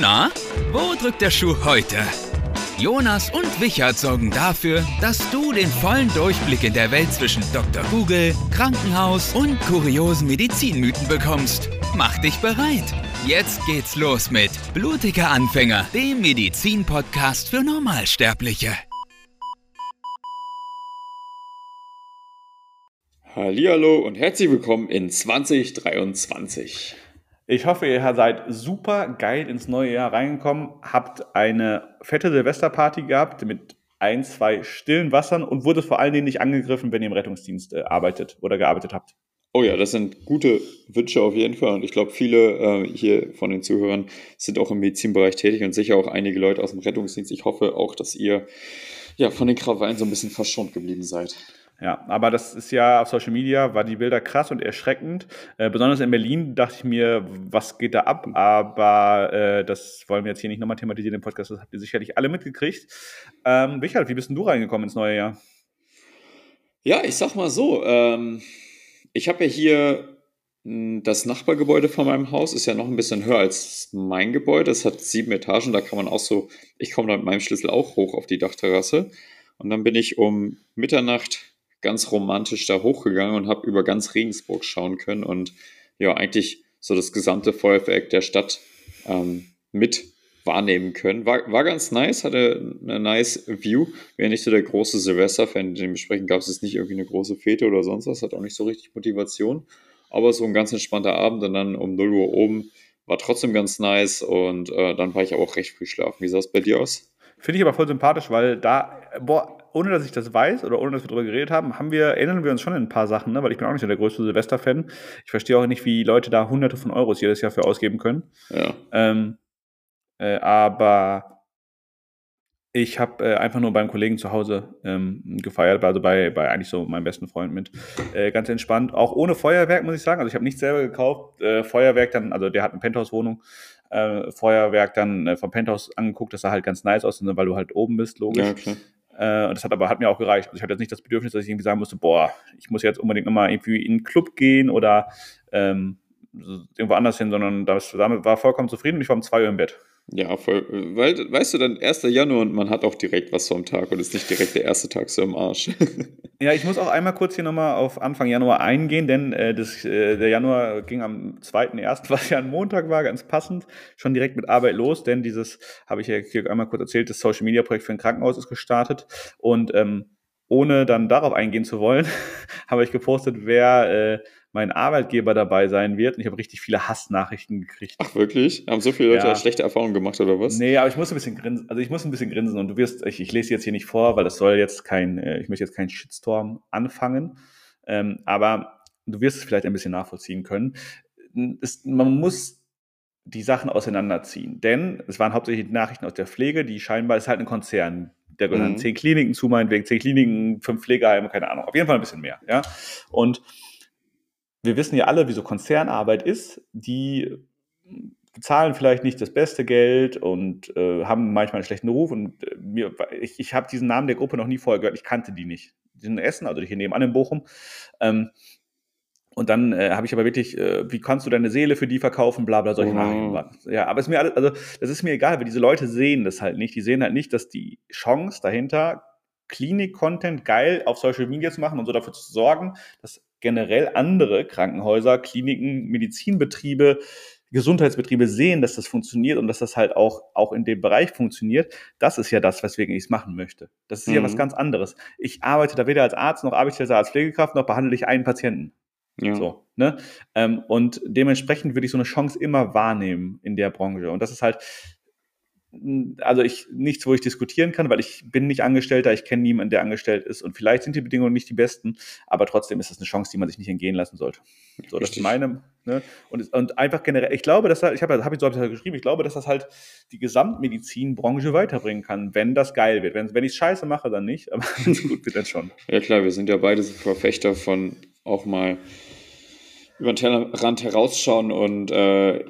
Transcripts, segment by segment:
Na, wo drückt der Schuh heute? Jonas und Wichert sorgen dafür, dass du den vollen Durchblick in der Welt zwischen Dr. Google, Krankenhaus und kuriosen Medizinmythen bekommst. Mach dich bereit. Jetzt geht's los mit Blutiger Anfänger, dem Medizin-Podcast für Normalsterbliche. Hallo und herzlich willkommen in 2023. Ich hoffe, ihr seid super geil ins neue Jahr reingekommen, habt eine fette Silvesterparty gehabt mit ein, zwei stillen Wassern und wurdet vor allen Dingen nicht angegriffen, wenn ihr im Rettungsdienst äh, arbeitet oder gearbeitet habt. Oh ja, das sind gute Wünsche auf jeden Fall. Und ich glaube, viele äh, hier von den Zuhörern sind auch im Medizinbereich tätig und sicher auch einige Leute aus dem Rettungsdienst. Ich hoffe auch, dass ihr ja von den Krawallen so ein bisschen verschont geblieben seid. Ja, aber das ist ja auf Social Media, war die Bilder krass und erschreckend. Äh, besonders in Berlin dachte ich mir, was geht da ab? Aber äh, das wollen wir jetzt hier nicht nochmal thematisieren im Podcast, das habt ihr sicherlich alle mitgekriegt. Ähm, Richard, wie bist denn du reingekommen ins neue Jahr? Ja, ich sag mal so, ähm, ich habe ja hier hm, das Nachbargebäude von meinem Haus ist ja noch ein bisschen höher als mein Gebäude. Es hat sieben Etagen, da kann man auch so, ich komme da mit meinem Schlüssel auch hoch auf die Dachterrasse. Und dann bin ich um Mitternacht ganz romantisch da hochgegangen und habe über ganz Regensburg schauen können und ja, eigentlich so das gesamte Feuerwerk der Stadt ähm, mit wahrnehmen können. War, war ganz nice, hatte eine nice View. Wäre nicht so der große Silvester-Fan, dementsprechend gab es jetzt nicht irgendwie eine große Fete oder sonst was, hat auch nicht so richtig Motivation. Aber so ein ganz entspannter Abend und dann um 0 Uhr oben war trotzdem ganz nice und äh, dann war ich auch recht früh schlafen. Wie sah es bei dir aus? Finde ich aber voll sympathisch, weil da, boah, ohne dass ich das weiß oder ohne dass wir darüber geredet haben, haben wir, erinnern wir uns schon an ein paar Sachen, ne? weil ich bin auch nicht so der größte Silvester-Fan. Ich verstehe auch nicht, wie Leute da hunderte von Euros jedes Jahr für ausgeben können. Ja. Ähm, äh, aber ich habe äh, einfach nur beim Kollegen zu Hause ähm, gefeiert, also bei, bei eigentlich so meinem besten Freund mit. Äh, ganz entspannt, auch ohne Feuerwerk, muss ich sagen. Also ich habe nichts selber gekauft. Äh, Feuerwerk dann, also der hat eine Penthouse-Wohnung. Äh, Feuerwerk dann äh, vom Penthouse angeguckt, das sah halt ganz nice aus, weil du halt oben bist, logisch. Ja, klar. Äh, das hat aber hat mir auch gereicht. Also ich hatte jetzt nicht das Bedürfnis, dass ich irgendwie sagen musste, boah, ich muss jetzt unbedingt nochmal irgendwie in einen Club gehen oder ähm, irgendwo anders hin, sondern das, damit war vollkommen zufrieden und ich war um zwei Uhr im Bett. Ja, voll. Weil, weißt du, dann 1. Januar und man hat auch direkt was vom Tag und ist nicht direkt der erste Tag so im Arsch. ja, ich muss auch einmal kurz hier nochmal auf Anfang Januar eingehen, denn äh, das, äh, der Januar ging am 2.1., was ja ein Montag war, ganz passend, schon direkt mit Arbeit los, denn dieses, habe ich ja hier einmal kurz erzählt, das Social Media Projekt für ein Krankenhaus ist gestartet und ähm, ohne dann darauf eingehen zu wollen, habe ich gepostet, wer äh, mein Arbeitgeber dabei sein wird. Und ich habe richtig viele Hassnachrichten gekriegt. Ach wirklich? Haben so viele Leute ja. schlechte Erfahrungen gemacht oder was? Nee, aber ich muss ein bisschen grinsen. Also ich muss ein bisschen grinsen und du wirst, ich, ich lese jetzt hier nicht vor, weil das soll jetzt kein, äh, ich möchte jetzt keinen Shitstorm anfangen. Ähm, aber du wirst es vielleicht ein bisschen nachvollziehen können. Es, man muss die Sachen auseinanderziehen. Denn es waren hauptsächlich Nachrichten aus der Pflege, die scheinbar, es ist halt ein Konzern, der gehören mhm. zehn Kliniken zu, meinetwegen zehn Kliniken, fünf Pflegeheime, keine Ahnung. Auf jeden Fall ein bisschen mehr. Ja? Und wir wissen ja alle, wie so Konzernarbeit ist. Die zahlen vielleicht nicht das beste Geld und äh, haben manchmal einen schlechten Ruf. Und äh, mir, ich, ich habe diesen Namen der Gruppe noch nie vorher gehört. Ich kannte die nicht. Die sind in Essen, also hier nebenan in Bochum. Ähm, und dann äh, habe ich aber wirklich, äh, wie kannst du deine Seele für die verkaufen, bla bla, solche oh. Nachrichten. Ja, aber ist mir alles, also das ist mir egal, weil diese Leute sehen das halt nicht. Die sehen halt nicht, dass die Chance dahinter, Klinik-Content geil auf Social Media zu machen und so dafür zu sorgen, dass generell andere Krankenhäuser, Kliniken, Medizinbetriebe, Gesundheitsbetriebe sehen, dass das funktioniert und dass das halt auch, auch in dem Bereich funktioniert, das ist ja das, weswegen ich es machen möchte. Das ist mhm. ja was mhm. ganz anderes. Ich arbeite da weder als Arzt noch arbeite ich da als Pflegekraft noch behandle ich einen Patienten. Ja. So, ne? Ähm, und dementsprechend würde ich so eine Chance immer wahrnehmen in der Branche. Und das ist halt, also ich nichts, wo ich diskutieren kann, weil ich bin nicht Angestellter, ich kenne niemanden, der angestellt ist und vielleicht sind die Bedingungen nicht die besten, aber trotzdem ist das eine Chance, die man sich nicht entgehen lassen sollte. So, das ist meine. Ne? Und, und einfach generell, ich glaube, dass ich habe hab ich so hab geschrieben, ich glaube, dass das halt die Gesamtmedizinbranche weiterbringen kann, wenn das geil wird. Wenn, wenn ich es scheiße mache, dann nicht, aber wenn es gut wird, dann schon. Ja klar, wir sind ja beide so Verfechter von auch mal über den Tellerrand herausschauen und äh,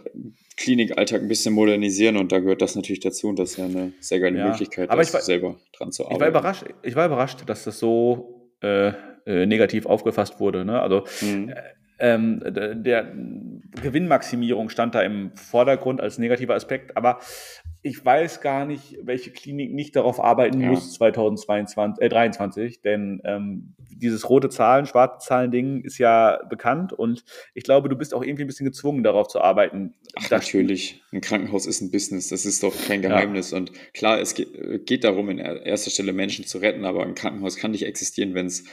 Klinikalltag ein bisschen modernisieren und da gehört das natürlich dazu und das ist ja eine sehr geile ja, Möglichkeit, aber ich war, selber dran zu arbeiten. Ich war überrascht, ich war überrascht dass das so äh, äh, negativ aufgefasst wurde. Ne? Also mhm. äh, ähm, der Gewinnmaximierung stand da im Vordergrund als negativer Aspekt, aber ich weiß gar nicht, welche Klinik nicht darauf arbeiten ja. muss 2022, äh, 23, denn ähm, dieses rote Zahlen, schwarze Zahlen-Ding ist ja bekannt und ich glaube, du bist auch irgendwie ein bisschen gezwungen, darauf zu arbeiten. Ach, natürlich. Ein Krankenhaus ist ein Business, das ist doch kein Geheimnis. Ja. Und klar, es geht, geht, darum, in erster Stelle Menschen zu retten, aber ein Krankenhaus kann nicht existieren, wenn es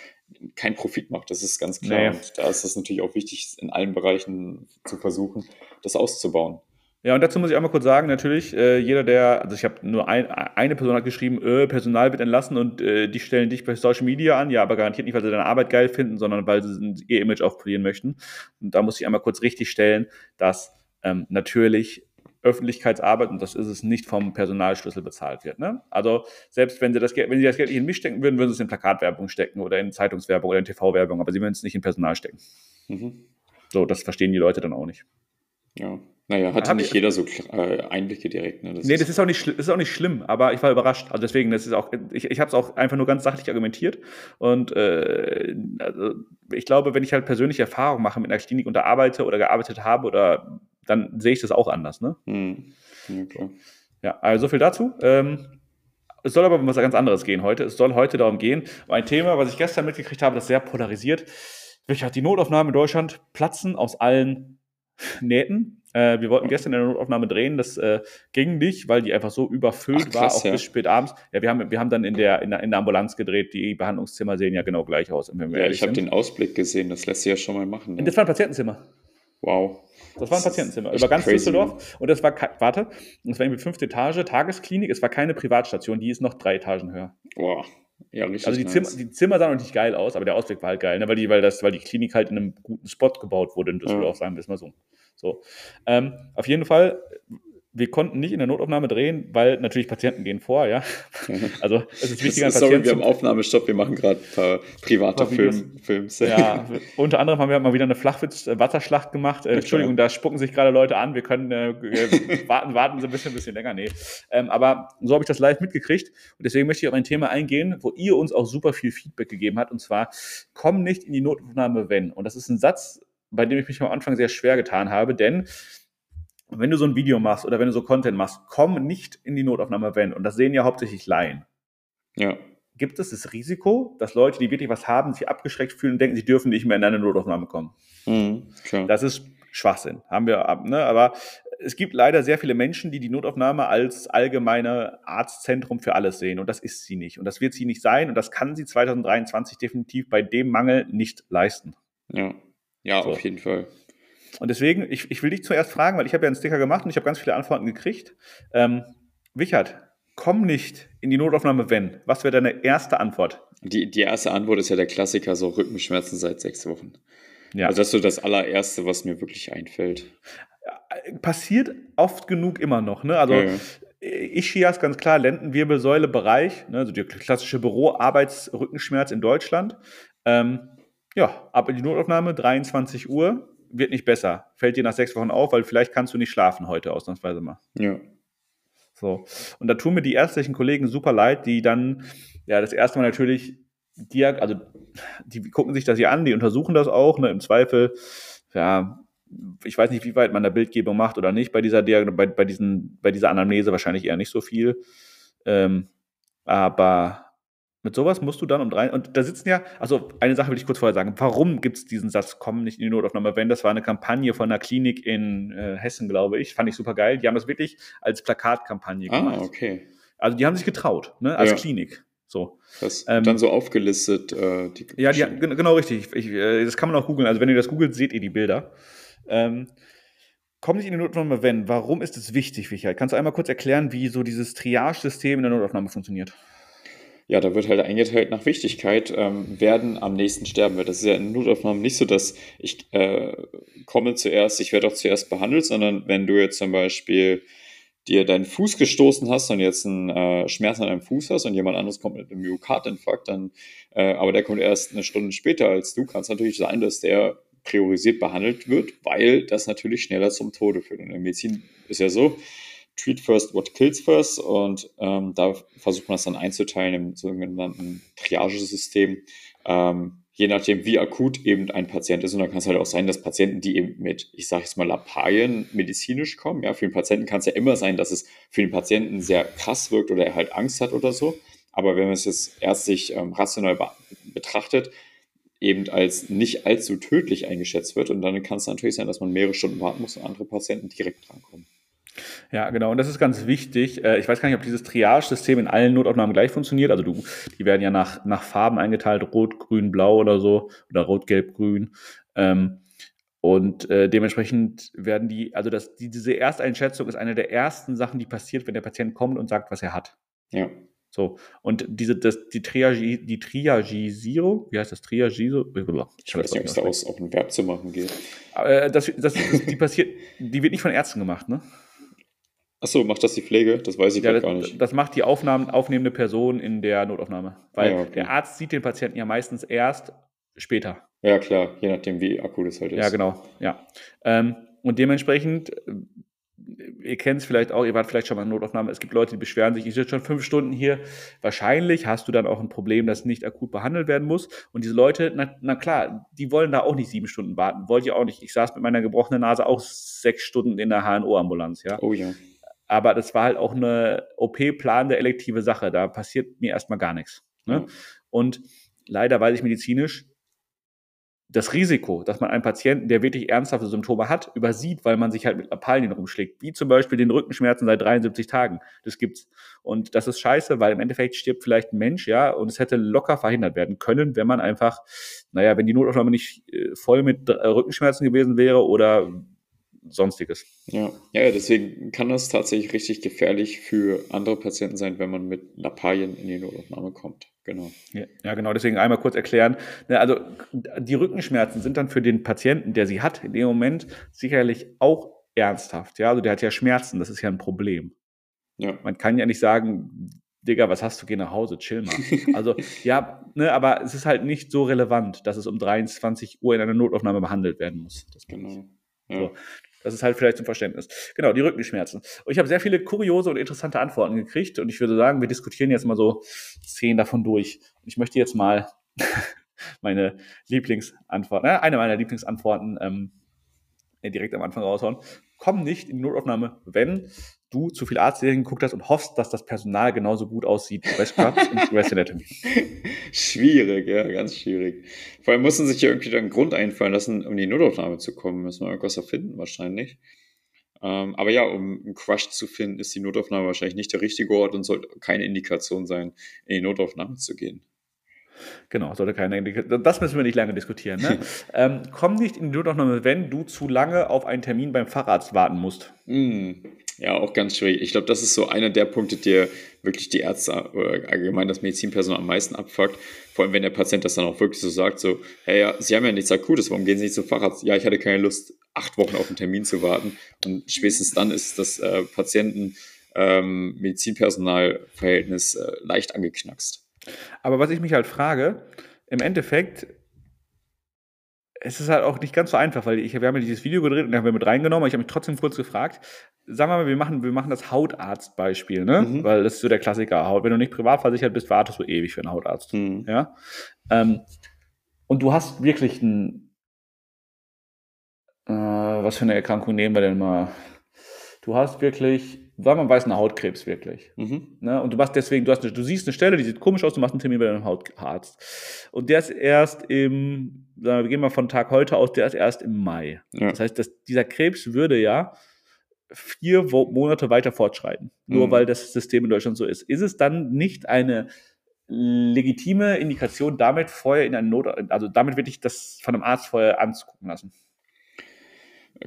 keinen Profit macht. Das ist ganz klar. Nee. Und da ist es natürlich auch wichtig, in allen Bereichen zu versuchen, das auszubauen. Ja, und dazu muss ich einmal kurz sagen, natürlich, äh, jeder, der, also ich habe nur ein, eine Person hat geschrieben, äh, Personal wird entlassen und äh, die stellen dich bei Social Media an, ja, aber garantiert nicht, weil sie deine Arbeit geil finden, sondern weil sie ihr Image aufpolieren möchten. Und da muss ich einmal kurz richtig stellen, dass ähm, natürlich Öffentlichkeitsarbeit, und das ist es, nicht vom Personalschlüssel bezahlt wird. Ne? Also selbst wenn sie das Geld, wenn sie das Geld nicht in mich stecken würden, würden sie es in Plakatwerbung stecken oder in Zeitungswerbung oder in TV-Werbung, aber sie würden es nicht in Personal stecken. Mhm. So, das verstehen die Leute dann auch nicht. Ja. Naja, hatte nicht jeder so äh, Einblicke direkt. Ne? Das nee, ist das ist, auch nicht, das ist auch nicht schlimm, aber ich war überrascht. Also deswegen, das ist auch, ich, ich habe es auch einfach nur ganz sachlich argumentiert. Und äh, also ich glaube, wenn ich halt persönliche Erfahrungen mache mit einer Klinik und da arbeite oder gearbeitet habe, oder dann sehe ich das auch anders. Ne? Hm. Ja, klar. Ja, also so viel dazu. Ähm, es soll aber um was ganz anderes gehen heute. Es soll heute darum gehen, um ein Thema, was ich gestern mitgekriegt habe, das sehr polarisiert. Richard, die Notaufnahmen in Deutschland platzen aus allen Nähten. Äh, wir wollten gestern eine Notaufnahme drehen, das äh, ging nicht, weil die einfach so überfüllt Ach, krass, war, auch ja. bis spät abends. Ja, wir haben, wir haben dann in der, in der, in der Ambulanz gedreht, die Behandlungszimmer sehen ja genau gleich aus. ja, ich habe den Ausblick gesehen, das lässt sich ja schon mal machen. Ne? Das war ein Patientenzimmer. Wow. Das war ein Patientenzimmer über ganz crazy. Düsseldorf. Und das war, warte, das war irgendwie fünfte Etage, Tagesklinik. Es war keine Privatstation, die ist noch drei Etagen höher. Wow. Ja, richtig. Also die, nice. Zimmer, die Zimmer sahen noch nicht geil aus, aber der Ausblick war halt geil, ne? weil, die, weil, das, weil die Klinik halt in einem guten Spot gebaut wurde in Düsseldorf, ja. sagen wir es mal so. So. Ähm, auf jeden Fall, wir konnten nicht in der Notaufnahme drehen, weil natürlich Patienten gehen vor, ja. Also es ist wichtiger, Sorry, Patienten wir haben Aufnahmestopp, wir machen gerade ein paar private Film, Films. Ja, unter anderem haben wir mal wieder eine Flachwitz-Wasserschlacht gemacht. Äh, Entschuldigung, da spucken sich gerade Leute an, wir können äh, äh, warten, warten Sie ein bisschen, ein bisschen länger. Nee. Ähm, aber so habe ich das live mitgekriegt und deswegen möchte ich auf ein Thema eingehen, wo ihr uns auch super viel Feedback gegeben habt und zwar, komm nicht in die Notaufnahme, wenn. Und das ist ein Satz, bei dem ich mich am Anfang sehr schwer getan habe, denn wenn du so ein Video machst oder wenn du so Content machst, komm nicht in die Notaufnahme, wenn. Und das sehen ja hauptsächlich Laien. Ja. Gibt es das Risiko, dass Leute, die wirklich was haben, sich abgeschreckt fühlen und denken, sie dürfen nicht mehr in eine Notaufnahme kommen? Mhm, Das ist Schwachsinn. Haben wir, ne? aber es gibt leider sehr viele Menschen, die die Notaufnahme als allgemeine Arztzentrum für alles sehen. Und das ist sie nicht. Und das wird sie nicht sein. Und das kann sie 2023 definitiv bei dem Mangel nicht leisten. Ja. Ja, so. auf jeden Fall. Und deswegen, ich, ich will dich zuerst fragen, weil ich habe ja einen Sticker gemacht und ich habe ganz viele Antworten gekriegt. Ähm, Wichert, komm nicht in die Notaufnahme, wenn. Was wäre deine erste Antwort? Die, die erste Antwort ist ja der Klassiker, so Rückenschmerzen seit sechs Wochen. Ja. Also das ist so das allererste, was mir wirklich einfällt. Passiert oft genug immer noch. Ne? Also ja, ja. Ischias, ganz klar, Lendenwirbelsäule Bereich, ne? also der klassische Büroarbeitsrückenschmerz in Deutschland. Ähm, ja, ab in die Notaufnahme, 23 Uhr, wird nicht besser. Fällt dir nach sechs Wochen auf, weil vielleicht kannst du nicht schlafen heute, ausnahmsweise mal. Ja. So. Und da tun mir die ärztlichen Kollegen super leid, die dann, ja, das erste Mal natürlich, die, also, die gucken sich das hier an, die untersuchen das auch, ne, im Zweifel, ja, ich weiß nicht, wie weit man da Bildgebung macht oder nicht bei dieser, bei, bei, diesen, bei dieser Anamnese wahrscheinlich eher nicht so viel. Ähm, aber mit sowas musst du dann um drei. Und da sitzen ja, also eine Sache will ich kurz vorher sagen. Warum gibt es diesen Satz, komm nicht in die Notaufnahme, wenn das war eine Kampagne von einer Klinik in äh, Hessen, glaube ich. Fand ich super geil. Die haben das wirklich als Plakatkampagne ah, gemacht. Ah, okay. Also die haben sich getraut, ne, als ja. Klinik. So. Das ähm, dann so aufgelistet. Äh, die ja, die, genau richtig. Ich, äh, das kann man auch googeln. Also wenn ihr das googelt, seht ihr die Bilder. Ähm, komm nicht in die Notaufnahme, wenn. Warum ist es wichtig, Michael? Kannst du einmal kurz erklären, wie so dieses Triage-System in der Notaufnahme funktioniert? Ja, da wird halt eingeteilt nach Wichtigkeit, ähm, werden am nächsten sterben wird. Das ist ja in Notaufnahmen nicht so, dass ich äh, komme zuerst, ich werde auch zuerst behandelt, sondern wenn du jetzt zum Beispiel dir deinen Fuß gestoßen hast und jetzt einen äh, Schmerz an deinem Fuß hast und jemand anderes kommt mit einem Myokardinfarkt, dann, äh, aber der kommt erst eine Stunde später als du, kann es natürlich sein, dass der priorisiert behandelt wird, weil das natürlich schneller zum Tode führt. Und in der Medizin ist ja so, Treat First, What Kills First. Und ähm, da versucht man das dann einzuteilen im sogenannten Triagesystem. Ähm, je nachdem, wie akut eben ein Patient ist. Und dann kann es halt auch sein, dass Patienten, die eben mit, ich sage jetzt mal, Lappalien medizinisch kommen, ja, für den Patienten kann es ja immer sein, dass es für den Patienten sehr krass wirkt oder er halt Angst hat oder so. Aber wenn man es jetzt ärztlich ähm, rational betrachtet, eben als nicht allzu tödlich eingeschätzt wird. Und dann kann es natürlich sein, dass man mehrere Stunden warten muss und andere Patienten direkt drankommen. Ja, genau. Und das ist ganz wichtig. Äh, ich weiß gar nicht, ob dieses Triage-System in allen Notaufnahmen gleich funktioniert. Also du, die werden ja nach, nach Farben eingeteilt, rot, grün, blau oder so, oder rot, gelb, grün. Ähm, und äh, dementsprechend werden die, also das, die, diese Ersteinschätzung ist eine der ersten Sachen, die passiert, wenn der Patient kommt und sagt, was er hat. Ja. So, und diese, das, die, Triagi, die Triagisierung, wie heißt das? Triagisierung? Ich weiß nicht, ob es daraus auch ein Verb zu machen geht. Äh, das, das, die passiert, die wird nicht von Ärzten gemacht, ne? Achso, macht das die Pflege? Das weiß ich ja, gar nicht. Das macht die Aufnahmen, aufnehmende Person in der Notaufnahme. Weil ja, okay. der Arzt sieht den Patienten ja meistens erst später. Ja, klar, je nachdem, wie akut es halt ist. Ja, genau. Ja. Ähm, und dementsprechend, äh, ihr kennt es vielleicht auch, ihr wart vielleicht schon mal in Notaufnahme, es gibt Leute, die beschweren sich, ich sitze schon fünf Stunden hier. Wahrscheinlich hast du dann auch ein Problem, das nicht akut behandelt werden muss. Und diese Leute, na, na klar, die wollen da auch nicht sieben Stunden warten. Wollte ich auch nicht. Ich saß mit meiner gebrochenen Nase auch sechs Stunden in der HNO-Ambulanz, ja. Oh ja. Aber das war halt auch eine OP-planende elektive Sache. Da passiert mir erstmal gar nichts. Ne? Mhm. Und leider weiß ich medizinisch, das Risiko, dass man einen Patienten, der wirklich ernsthafte Symptome hat, übersieht, weil man sich halt mit Lappalien rumschlägt, wie zum Beispiel den Rückenschmerzen seit 73 Tagen. Das gibt's. Und das ist scheiße, weil im Endeffekt stirbt vielleicht ein Mensch, ja, und es hätte locker verhindert werden können, wenn man einfach, naja, wenn die Notaufnahme nicht äh, voll mit äh, Rückenschmerzen gewesen wäre oder sonstiges. Ja. ja, deswegen kann das tatsächlich richtig gefährlich für andere Patienten sein, wenn man mit Lappalien in die Notaufnahme kommt. Genau. Ja, ja, genau. Deswegen einmal kurz erklären. Ne, also die Rückenschmerzen sind dann für den Patienten, der sie hat, in dem Moment sicherlich auch ernsthaft. Ja, also der hat ja Schmerzen. Das ist ja ein Problem. Ja. Man kann ja nicht sagen, Digga, was hast du, geh nach Hause, chill mal. Also, ja, ne, aber es ist halt nicht so relevant, dass es um 23 Uhr in einer Notaufnahme behandelt werden muss. Das genau. Ja. So. Das ist halt vielleicht zum Verständnis. Genau, die Rückenschmerzen. Und ich habe sehr viele kuriose und interessante Antworten gekriegt und ich würde sagen, wir diskutieren jetzt mal so zehn davon durch. Und ich möchte jetzt mal meine Lieblingsantwort, äh, eine meiner Lieblingsantworten ähm, direkt am Anfang raushauen. Komm nicht in die Notaufnahme, wenn du zu viel Arztserien geguckt hast und hoffst, dass das Personal genauso gut aussieht wie bei Scrubs und Grey's Anatomy. Schwierig, ja, ganz schwierig. Vor allem mussten sich ja irgendwie dann einen Grund einfallen lassen, um in die Notaufnahme zu kommen. Müssen wir irgendwas erfinden, wahrscheinlich. Ähm, aber ja, um einen Crush zu finden, ist die Notaufnahme wahrscheinlich nicht der richtige Ort und sollte keine Indikation sein, in die Notaufnahme zu gehen. Genau, sollte keine Indikation. Das müssen wir nicht lange diskutieren. Ne? ähm, komm nicht in die Notaufnahme, wenn du zu lange auf einen Termin beim Facharzt warten musst. Mm, ja, auch ganz schwierig. Ich glaube, das ist so einer der Punkte, der wirklich die Ärzte oder allgemein das Medizinpersonal am meisten abfuckt. Vor allem, wenn der Patient das dann auch wirklich so sagt, so, hey, ja, Sie haben ja nichts Akutes, warum gehen Sie nicht zum Facharzt? Ja, ich hatte keine Lust, acht Wochen auf einen Termin zu warten. Und spätestens dann ist das äh, Patienten-Medizinpersonal-Verhältnis ähm, äh, leicht angeknackst. Aber was ich mich halt frage, im Endeffekt es ist halt auch nicht ganz so einfach, weil ich, wir haben ja dieses Video gedreht und haben wir mit reingenommen, ich habe mich trotzdem kurz gefragt, sagen wir mal, wir machen, wir machen das Hautarztbeispiel, ne? Mhm. Weil das ist so der Klassiker. Haut. Wenn du nicht privat versichert bist, wartest du ewig für einen Hautarzt. Mhm. Ja. Ähm, und du hast wirklich ein, äh, was für eine Erkrankung nehmen wir denn mal? Du hast wirklich weil man weiß, eine Hautkrebs wirklich. Mhm. Ne? Und du machst deswegen, du, hast eine, du siehst eine Stelle, die sieht komisch aus, du machst einen Termin bei deinem Hautarzt. Und der ist erst im, wir, wir gehen mal von Tag heute aus, der ist erst im Mai. Ja. Das heißt, dass dieser Krebs würde ja vier Monate weiter fortschreiten, nur mhm. weil das System in Deutschland so ist. Ist es dann nicht eine legitime Indikation, damit vorher in eine Not, also damit wirklich das von einem Arzt vorher anzugucken lassen?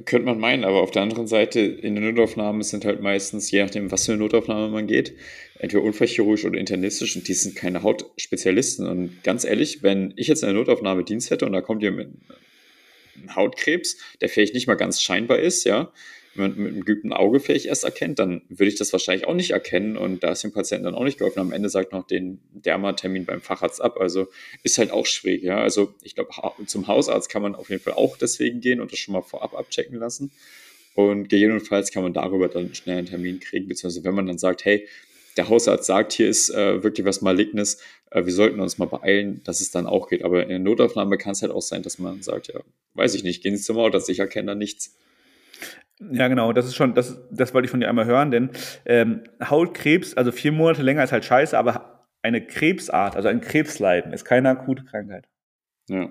Könnte man meinen, aber auf der anderen Seite, in der Notaufnahme sind halt meistens, je nachdem, was für eine Notaufnahme man geht, entweder unfallchirurgisch oder internistisch und die sind keine Hautspezialisten. Und ganz ehrlich, wenn ich jetzt eine Notaufnahme Dienst hätte und da kommt jemand mit einem Hautkrebs, der vielleicht nicht mal ganz scheinbar ist, ja, man mit einem geübten Auge vielleicht erst erkennt, dann würde ich das wahrscheinlich auch nicht erkennen und da ist dem Patienten dann auch nicht geholfen. Am Ende sagt noch den Dermatermin beim Facharzt ab. Also ist halt auch schwierig. Ja? Also ich glaube, zum Hausarzt kann man auf jeden Fall auch deswegen gehen und das schon mal vorab abchecken lassen. Und gegebenenfalls kann man darüber dann schnell einen Termin kriegen, beziehungsweise wenn man dann sagt, hey, der Hausarzt sagt, hier ist äh, wirklich was Malignes, äh, wir sollten uns mal beeilen, dass es dann auch geht. Aber in der Notaufnahme kann es halt auch sein, dass man sagt, ja, weiß ich nicht, gehen Sie zum Hausarzt, ich erkenne da nichts. Ja, genau, das ist schon, das, das wollte ich von dir einmal hören, denn ähm, Hautkrebs, also vier Monate länger ist halt scheiße, aber eine Krebsart, also ein Krebsleiden, ist keine akute Krankheit. Ja.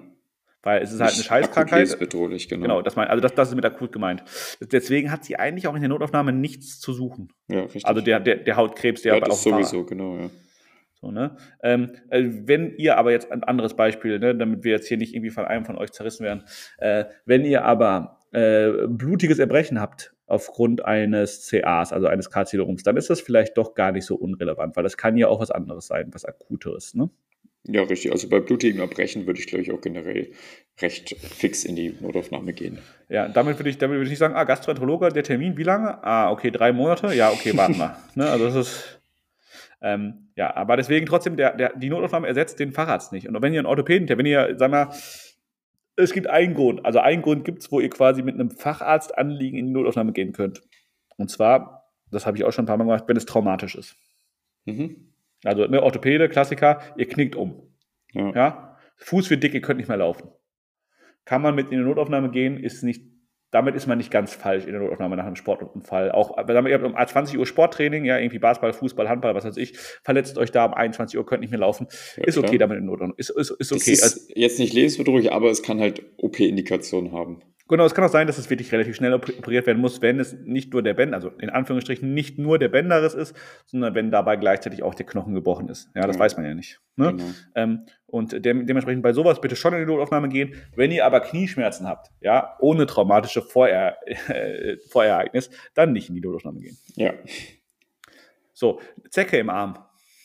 Weil es ist halt eine Scheißkrankheit. Lebensbedrohlich, genau. Genau, das mein, also das, das ist mit akut gemeint. Deswegen hat sie eigentlich auch in der Notaufnahme nichts zu suchen. Ja, richtig. Also der, der, der Hautkrebs, der ja, das auch sowieso, genau, ja. So, ne? Ähm, äh, wenn ihr aber jetzt ein anderes Beispiel, ne, damit wir jetzt hier nicht irgendwie von einem von euch zerrissen werden, äh, wenn ihr aber äh, blutiges Erbrechen habt aufgrund eines CAs, also eines Karzinoma, dann ist das vielleicht doch gar nicht so unrelevant, weil das kann ja auch was anderes sein, was akuteres, ne? Ja, richtig. Also bei blutigen Erbrechen würde ich, glaube ich, auch generell recht fix in die Notaufnahme gehen. Ja, damit würde ich, damit würde ich nicht sagen, ah, Gastroenterologe, der Termin, wie lange? Ah, okay, drei Monate? Ja, okay, warten wir. ne, also das ist, ähm, ja, aber deswegen trotzdem, der, der, die Notaufnahme ersetzt den Facharzt nicht. Und wenn ihr einen Orthopäden, wenn ihr, sag mal, es gibt einen Grund, also einen Grund gibt es, wo ihr quasi mit einem Facharztanliegen in die Notaufnahme gehen könnt. Und zwar, das habe ich auch schon ein paar Mal gemacht, wenn es traumatisch ist. Mhm. Also eine Orthopäde, Klassiker, ihr knickt um. Ja. Ja? Fuß wird dick, ihr könnt nicht mehr laufen. Kann man mit in die Notaufnahme gehen, ist nicht, damit ist man nicht ganz falsch in der Notaufnahme nach einem Sportunfall. Auch, wenn ihr habt um 20 Uhr Sporttraining, ja, irgendwie Basketball, Fußball, Handball, was weiß ich, verletzt euch da um 21 Uhr, könnt nicht mehr laufen. Ja, ist okay klar. damit in Notaufnahme. Ist, ist, ist okay. ist Also, jetzt nicht lebensbedrohlich, aber es kann halt OP-Indikationen haben. Genau, es kann auch sein, dass es wirklich relativ schnell op- operiert werden muss, wenn es nicht nur der Bänder, also in Anführungsstrichen nicht nur der Bänderriss ist, sondern wenn dabei gleichzeitig auch der Knochen gebrochen ist. Ja, das Ja. weiß man ja nicht. Ne? Genau. Ähm, und dem, dementsprechend bei sowas bitte schon in die Notaufnahme gehen. Wenn ihr aber Knieschmerzen habt, ja, ohne traumatische Vorer äh, Vorereignis, dann nicht in die Notaufnahme gehen. Ja. So, Zecke im Arm.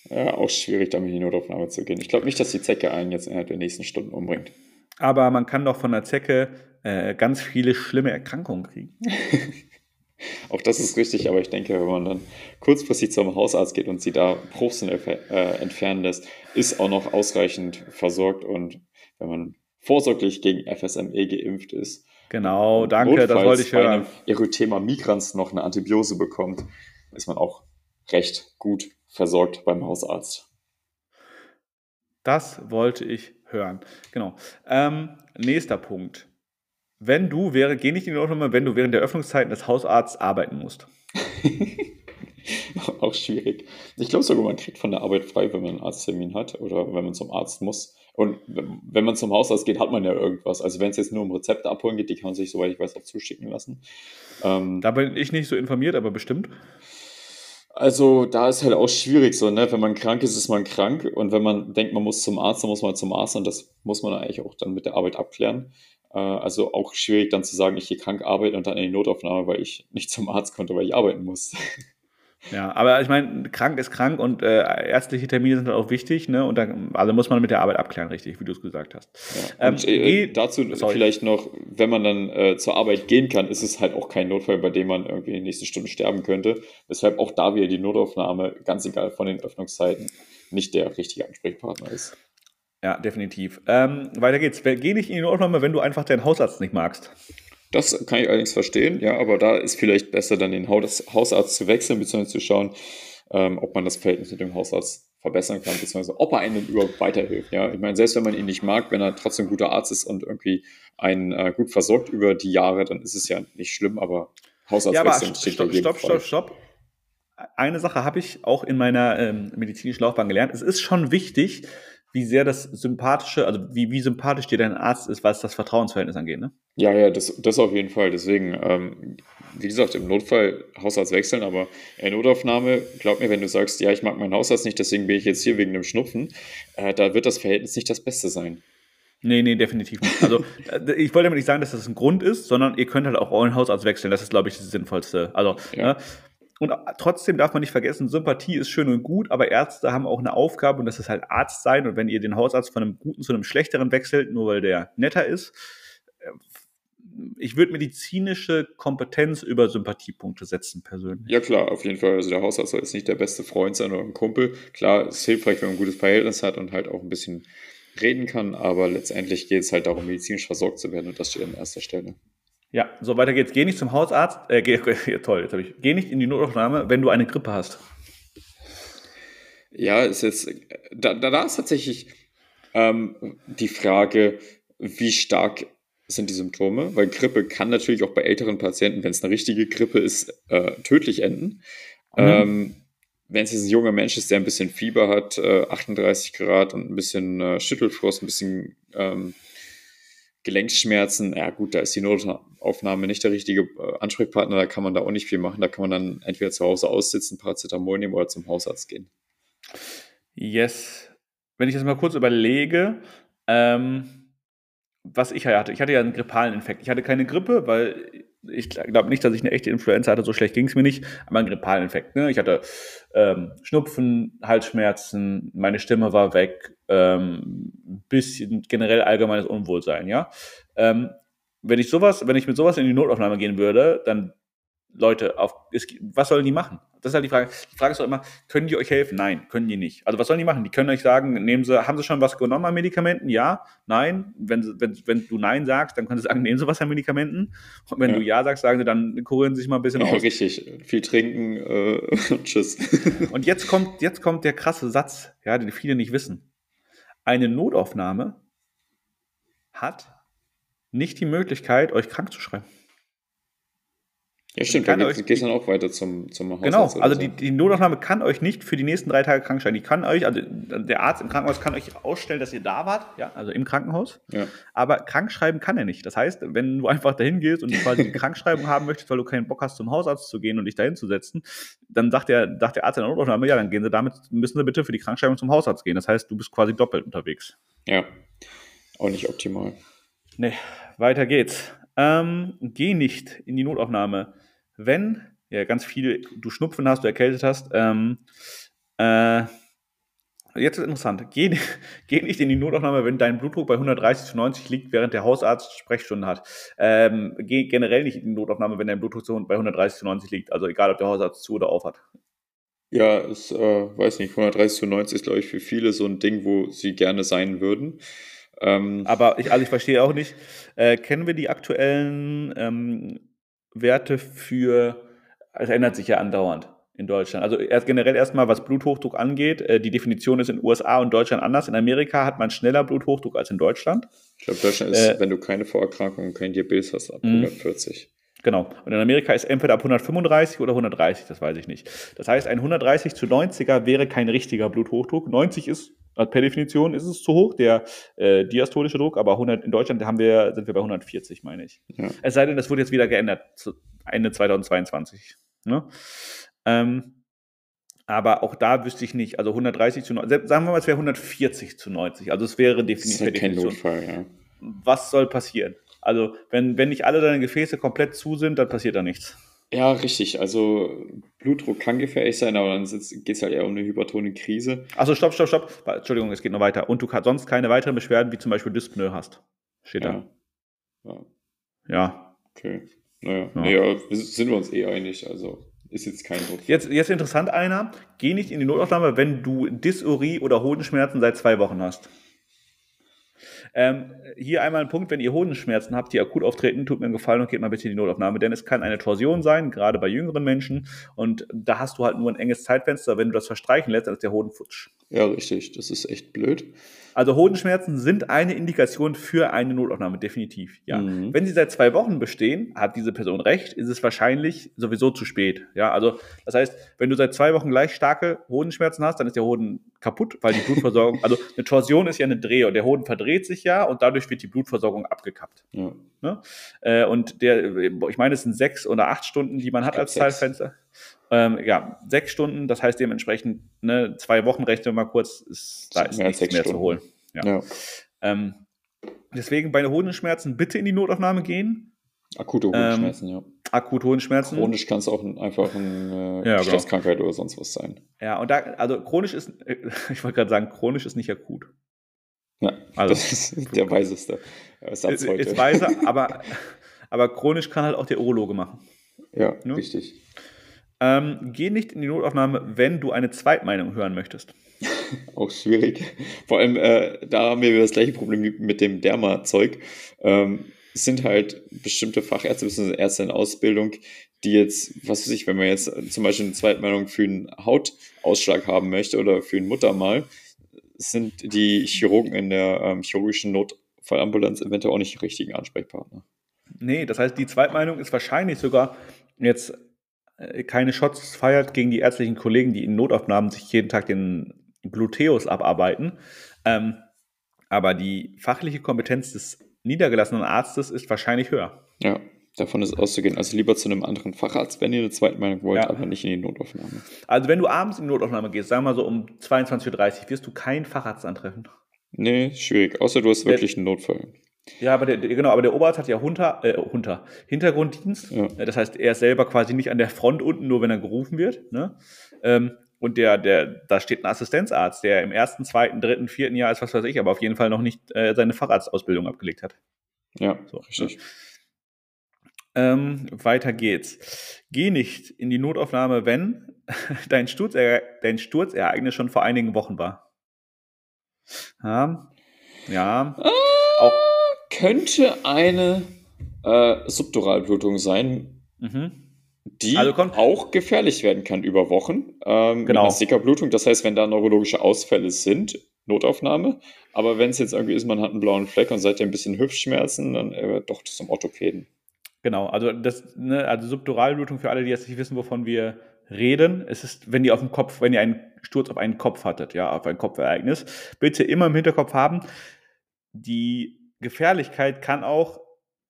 ja, auch schwierig, damit in die Notaufnahme zu gehen. Ich glaube nicht, dass die Zecke einen jetzt innerhalb der nächsten Stunden umbringt. Aber man kann doch von der Zecke äh, ganz viele schlimme Erkrankungen kriegen. Auch das ist richtig, aber ich denke, wenn man dann kurzfristig zum Hausarzt geht und sie da Bruchsinn äh, entfernen lässt, ist auch noch ausreichend versorgt und wenn man vorsorglich gegen FSME geimpft ist, Genau, danke, das notfalls wollte ich bei hören. einem Erythema migrans noch eine Antibiose bekommt, ist man auch recht gut versorgt beim Hausarzt. Das wollte ich hören. Genau. Ähm, nächster Punkt. Wenn du wäre, geh nicht in die Notaufnahme, wenn du während der Öffnungszeiten des Hausarztes arbeiten musst. auch schwierig. Ich glaube sogar, man kriegt von der Arbeit frei, wenn man einen Arzttermin hat oder wenn man zum Arzt muss. Und wenn man zum Hausarzt geht, hat man ja irgendwas. Also wenn es jetzt nur um Rezepte abholen geht, die kann man sich, soweit ich weiß, auch zuschicken lassen. Ähm, Da bin ich nicht so informiert, aber bestimmt. also da ist halt auch schwierig so, ne? Wenn man krank ist, ist man krank. Und wenn man denkt, man muss zum Arzt, dann muss man zum Arzt. Und das muss man eigentlich auch dann mit der Arbeit abklären. Äh, also auch schwierig dann zu sagen, ich gehe krank arbeiten und dann in die Notaufnahme, weil ich nicht zum Arzt konnte, weil ich arbeiten muss. Ja, aber ich meine, krank ist krank und äh, ärztliche Termine sind halt auch wichtig, ne? Und dann, also muss man mit der Arbeit abklären, richtig, wie du es gesagt hast. Ja. Ähm, Und äh, geh- dazu sorry. vielleicht noch, wenn man dann äh, zur Arbeit gehen kann, ist es halt auch kein Notfall, bei dem man irgendwie in den nächsten Stunden sterben könnte. Weshalb auch da wieder die Notaufnahme, ganz egal von den Öffnungszeiten, nicht der richtige Ansprechpartner ist. Ja, definitiv. Ähm, weiter geht's. Geh nicht in die Notaufnahme, wenn du einfach deinen Hausarzt nicht magst. Das kann ich allerdings verstehen, ja, aber da ist vielleicht besser, dann den Haus Hausarzt zu wechseln, beziehungsweise zu schauen, ähm, ob man das Verhältnis mit dem Hausarzt verbessern kann, beziehungsweise ob er einem überhaupt weiterhilft. Ja, ich meine, selbst wenn man ihn nicht mag, wenn er trotzdem ein guter Arzt ist und irgendwie einen äh, gut versorgt über die Jahre, dann ist es ja nicht schlimm, aber Hausarzt Ja, aber wechseln steht ja stopp, stopp, stopp, stopp. Eine Sache habe ich auch in meiner ähm, medizinischen Laufbahn gelernt. Es ist schon wichtig, wie sehr das sympathische, also wie, wie sympathisch dir dein Arzt ist, was das Vertrauensverhältnis angeht. Ne? Ja, ja, das, das auf jeden Fall. Deswegen, ähm, wie gesagt, im Notfall Hausarzt wechseln, aber in Notaufnahme, glaub mir, wenn du sagst, ja, ich mag meinen Hausarzt nicht, deswegen bin ich jetzt hier wegen einem Schnupfen, äh, da wird das Verhältnis nicht das Beste sein. Nee, nee, definitiv nicht. Also äh, ich wollte damit nicht sagen, dass das ein Grund ist, sondern ihr könnt halt auch euren Hausarzt wechseln. Das ist, glaube ich, das Sinnvollste. Also, Ja. ne? Und trotzdem darf man nicht vergessen, Sympathie ist schön und gut, aber Ärzte haben auch eine Aufgabe und das ist halt Arzt sein. Und wenn ihr den Hausarzt von einem guten zu einem schlechteren wechselt, nur weil der netter ist, äh, ich würde medizinische Kompetenz über Sympathiepunkte setzen, persönlich. Ja, klar, auf jeden Fall. Also der Hausarzt soll jetzt nicht der beste Freund sein oder ein Kumpel. Klar, es ist hilfreich, wenn man ein gutes Verhältnis hat und halt auch ein bisschen reden kann, aber letztendlich geht es halt darum, medizinisch versorgt zu werden und das steht an erster Stelle. Ja, so weiter geht's. Geh nicht zum Hausarzt, äh, geh, toll, jetzt habe ich. Geh nicht in die Notaufnahme, wenn du eine Grippe hast. Ja, ist jetzt, da, da ist tatsächlich ähm, die Frage, wie stark sind die Symptome, weil Grippe kann natürlich auch bei älteren Patienten, wenn es eine richtige Grippe ist, äh, tödlich enden. Mhm. Ähm, wenn es jetzt ein junger Mensch ist, der ein bisschen Fieber hat, äh, 38 Grad und ein bisschen äh, Schüttelfrost, ein bisschen ähm, Gelenkschmerzen, ja gut, da ist die Notaufnahme nicht der richtige äh, Ansprechpartner, da kann man da auch nicht viel machen. Da kann man dann entweder zu Hause aussitzen, Paracetamol nehmen oder zum Hausarzt gehen. Yes. Wenn ich das mal kurz überlege, ähm, was ich hatte, ich hatte ja einen grippalen Infekt. Ich hatte keine Grippe, weil ich glaube nicht, dass ich eine echte Influenza hatte, so schlecht ging es mir nicht, aber einen grippalen Infekt. Ne? Ich hatte ähm, Schnupfen, Halsschmerzen, meine Stimme war weg, ähm, bisschen generell allgemeines Unwohlsein, ja. Ähm, wenn ich sowas, wenn ich mit sowas in die Notaufnahme gehen würde, dann Leute, auf, ist, was sollen die machen? Das ist halt die Frage. Die Frage ist doch immer, können die euch helfen? Nein, können die nicht. Also was sollen die machen? Die können euch sagen, nehmen sie, haben sie schon was genommen an Medikamenten? Ja, nein. Wenn, wenn, wenn du Nein sagst, dann können sie sagen, nehmen sie was an Medikamenten. Und wenn ja. du Ja sagst, sagen sie, dann kurieren sie sich mal ein bisschen ja, aus. Richtig, viel trinken, äh, tschüss. Und jetzt kommt, jetzt kommt der krasse Satz, ja, den viele nicht wissen. Eine Notaufnahme hat nicht die Möglichkeit, euch krank zu schreiben. Ja, stimmt, da geht, es dann auch weiter zum, zum Hausarzt. Genau, also so. die, die Notaufnahme kann euch nicht für die nächsten drei Tage krank schreiben. Die kann euch, also der Arzt im Krankenhaus kann euch ausstellen, dass ihr da wart, ja, also im Krankenhaus. Ja. Aber krank schreiben kann er nicht. Das heißt, wenn du einfach dahin gehst und quasi die Krankschreibung haben möchtest, weil du keinen Bock hast, zum Hausarzt zu gehen und dich dahin zu setzen, dann sagt der, sagt der Arzt in der Notaufnahme, ja, dann gehen Sie damit, müssen Sie bitte für die Krankschreibung zum Hausarzt gehen. Das heißt, du bist quasi doppelt unterwegs. Ja, auch nicht optimal. Nee, weiter geht's. Ähm, geh nicht in die Notaufnahme wenn ja ganz viel du Schnupfen hast, du erkältet hast, ähm, äh, jetzt ist interessant, geh, geh, nicht in die Notaufnahme, wenn dein Blutdruck bei 130 zu 90 liegt, während der Hausarzt Sprechstunde hat. Ähm, geh generell nicht in die Notaufnahme, wenn dein Blutdruck bei 130 zu 90 liegt, also egal, ob der Hausarzt zu oder auf hat. Ja, es äh, weiß nicht, 130 zu 90 ist, glaube ich, für viele so ein Ding, wo sie gerne sein würden. Ähm, Aber ich, also ich verstehe auch nicht, äh, kennen wir die aktuellen ähm, Werte für, es ändert sich ja andauernd in Deutschland. Also erst generell erstmal, was Bluthochdruck angeht, äh, die Definition ist in den USA und Deutschland anders. In Amerika hat man schneller Bluthochdruck als in Deutschland. Ich glaube, Deutschland ist, äh, wenn du keine Vorerkrankung und kein Diabetes hast, ab 140. Mhm. Genau. Und in Amerika ist entweder ab 135 oder 130, das weiß ich nicht. Das heißt, ein 130 zu 90er wäre kein richtiger Bluthochdruck. 90 ist per Definition ist es zu hoch, der äh, diastolische Druck, aber 100, in Deutschland haben wir, sind wir bei 140, meine ich. Ja. Es sei denn, das wurde jetzt wieder geändert, zu Ende 2022. Ne? Ähm, aber auch da wüsste ich nicht, also 130 zu 90, sagen wir mal, es wäre 140 zu 90, also es wäre definitiv. Das ist kein Notfall, ja. Was soll passieren? Also, wenn, wenn nicht alle deine Gefäße komplett zu sind, dann passiert da nichts. Ja, richtig. Also Blutdruck kann gefährlich sein, aber dann geht es halt eher um eine hypertone Krise. Also stopp, stopp, stopp. Entschuldigung, es geht noch weiter. Und du sonst keine weiteren Beschwerden, wie zum Beispiel Dyspnoe hast. Steht ja. da. Ja. Ja. Okay. Naja, ja. naja, sind wir uns eh einig. Also ist jetzt kein Druck. Jetzt, jetzt interessant einer. Geh nicht in die Notaufnahme, wenn du Dysurie oder Hodenschmerzen seit zwei Wochen hast. Ähm, hier einmal ein Punkt, wenn ihr Hodenschmerzen habt, die akut auftreten, tut mir einen Gefallen und geht mal bitte in die Notaufnahme, denn es kann eine Torsion sein, gerade bei jüngeren Menschen und da hast du halt nur ein enges Zeitfenster, wenn du das verstreichen lässt, dann ist der Hoden futsch. Ja, richtig, das ist echt blöd. Also Hodenschmerzen sind eine Indikation für eine Notaufnahme, definitiv. Ja. Mhm. Wenn sie seit zwei Wochen bestehen, hat diese Person recht, ist es wahrscheinlich sowieso zu spät. Ja, also das heißt, wenn du seit zwei Wochen gleich starke Hodenschmerzen hast, dann ist der Hoden kaputt, weil die Blutversorgung, also eine Torsion ist ja eine Dreh und der Hoden verdreht sich ja und dadurch wird die Blutversorgung abgekappt. Ja. Ne? Äh, und der, ich meine, es sind sechs oder acht Stunden, die man hat als Zeitfenster. Ähm, ja, sechs Stunden, das heißt dementsprechend ne, zwei Wochen rechnen wir mal kurz, ist, da ist nichts mehr Stunden. zu holen. Ja. ja. Ähm, deswegen bei Hodenschmerzen bitte in die Notaufnahme gehen. Akute Hodenschmerzen, ähm, ja. Akute Hodenschmerzen. Chronisch kann es auch einfach eine ja, Stresskrankheit genau. oder sonst was sein. Ja, und da, also chronisch ist, ich wollte gerade sagen, chronisch ist nicht akut. Ja, also, das ist der weiseste Satz heute. Ist weise, aber, aber chronisch kann halt auch der Urologe machen. Ja, ne? richtig. Ähm, geh nicht in die Notaufnahme, wenn du eine Zweitmeinung hören möchtest. Auch schwierig. Vor allem, äh, da haben wir das gleiche Problem mit dem Derma-Zeug. Ähm, es sind halt bestimmte Fachärzte bzw. Ärzte in Ausbildung, die jetzt, was weiß ich, wenn man jetzt zum Beispiel eine Zweitmeinung für einen Hautausschlag haben möchte oder für einen Muttermal, sind die Chirurgen in der ähm, chirurgischen Notfallambulanz eventuell auch nicht die richtigen Ansprechpartner. Nee, das heißt, die Zweitmeinung ist wahrscheinlich sogar jetzt keine Shots feiert gegen die ärztlichen Kollegen, die in Notaufnahmen sich jeden Tag den Gluteus abarbeiten. Ähm, aber die fachliche Kompetenz des niedergelassenen Arztes ist wahrscheinlich höher. Ja, davon ist auszugehen. Also lieber zu einem anderen Facharzt, wenn ihr eine Zweitmeinung wollt, ja. aber nicht in die Notaufnahme. Also wenn du abends in die Notaufnahme gehst, sagen wir mal so um 22.30 Uhr, wirst du keinen Facharzt antreffen. Nee, schwierig. Außer du hast wirklich einen Notfall. Ja, aber der, genau, aber der Oberarzt hat ja Hunter, äh, Hunter, Hintergrunddienst. Ja. Das heißt, er ist selber quasi nicht an der Front unten, nur wenn er gerufen wird. Ne? Ähm, und der, der, da steht ein Assistenzarzt, der im ersten, zweiten, dritten, vierten Jahr ist, was weiß ich, aber auf jeden Fall noch nicht äh, seine Facharztausbildung abgelegt hat. Ja, so, richtig. Ne? Ähm, weiter geht's. Geh nicht in die Notaufnahme, wenn dein, Sturzer dein Sturzereignis schon vor einigen Wochen war. Ja. Ja. Ah, auch könnte eine äh, Subduralblutung sein, mhm. die also auch gefährlich werden kann über Wochen. Ähm, genau. Sickerblutung. Das heißt, wenn da neurologische Ausfälle sind, Notaufnahme. Aber wenn es jetzt irgendwie ist, man hat einen blauen Fleck und seitdem ein bisschen Hüftschmerzen, dann äh, doch zum Orthopäden. Genau, also das, ne, also Subduralblutung für alle, die jetzt nicht wissen, wovon wir reden. Es ist, wenn ihr auf dem Kopf, wenn ihr einen Sturz auf einen Kopf hattet, ja, auf ein Kopfereignis, bitte immer im Hinterkopf haben, die Gefährlichkeit kann auch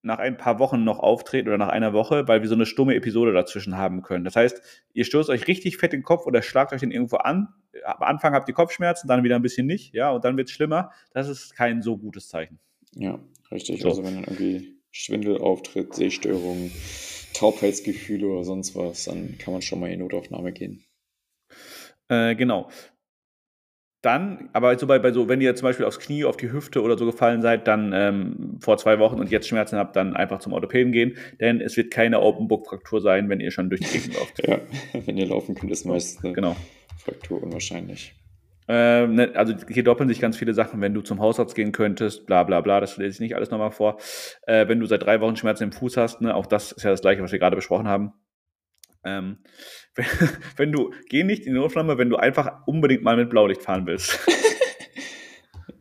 nach ein paar Wochen noch auftreten oder nach einer Woche, weil wir so eine stumme Episode dazwischen haben können. Das heißt, ihr stoßt euch richtig fett in den Kopf oder schlagt euch den irgendwo an. Am Anfang habt ihr Kopfschmerzen, dann wieder ein bisschen nicht, ja, und dann wird es schlimmer. Das ist kein so gutes Zeichen. Ja, richtig. So. Also wenn dann irgendwie Schwindel auftritt, Sehstörungen, Taubheitsgefühle oder sonst was, dann kann man schon mal in Notaufnahme gehen. Äh, genau. Dann, aber so bei, bei so, wenn ihr zum Beispiel aufs Knie, auf die Hüfte oder so gefallen seid, dann ähm, vor zwei Wochen und jetzt Schmerzen habt, dann einfach zum Orthopäden gehen, denn es wird keine Open-Book-Fraktur sein, wenn ihr schon durch die Gegend lauft. ja, wenn ihr laufen könnt, ist meistens eine genau. Fraktur unwahrscheinlich. Äh, ne, also hier doppeln sich ganz viele Sachen, wenn du zum Hausarzt gehen könntest, bla bla bla, das lese ich nicht alles nochmal vor. Äh, wenn du seit drei Wochen Schmerzen im Fuß hast, ne, auch das ist ja das gleiche, was wir gerade besprochen haben. Ähm, wenn, wenn, du, geh nicht in die Notflamme, wenn du einfach unbedingt mal mit Blaulicht fahren willst.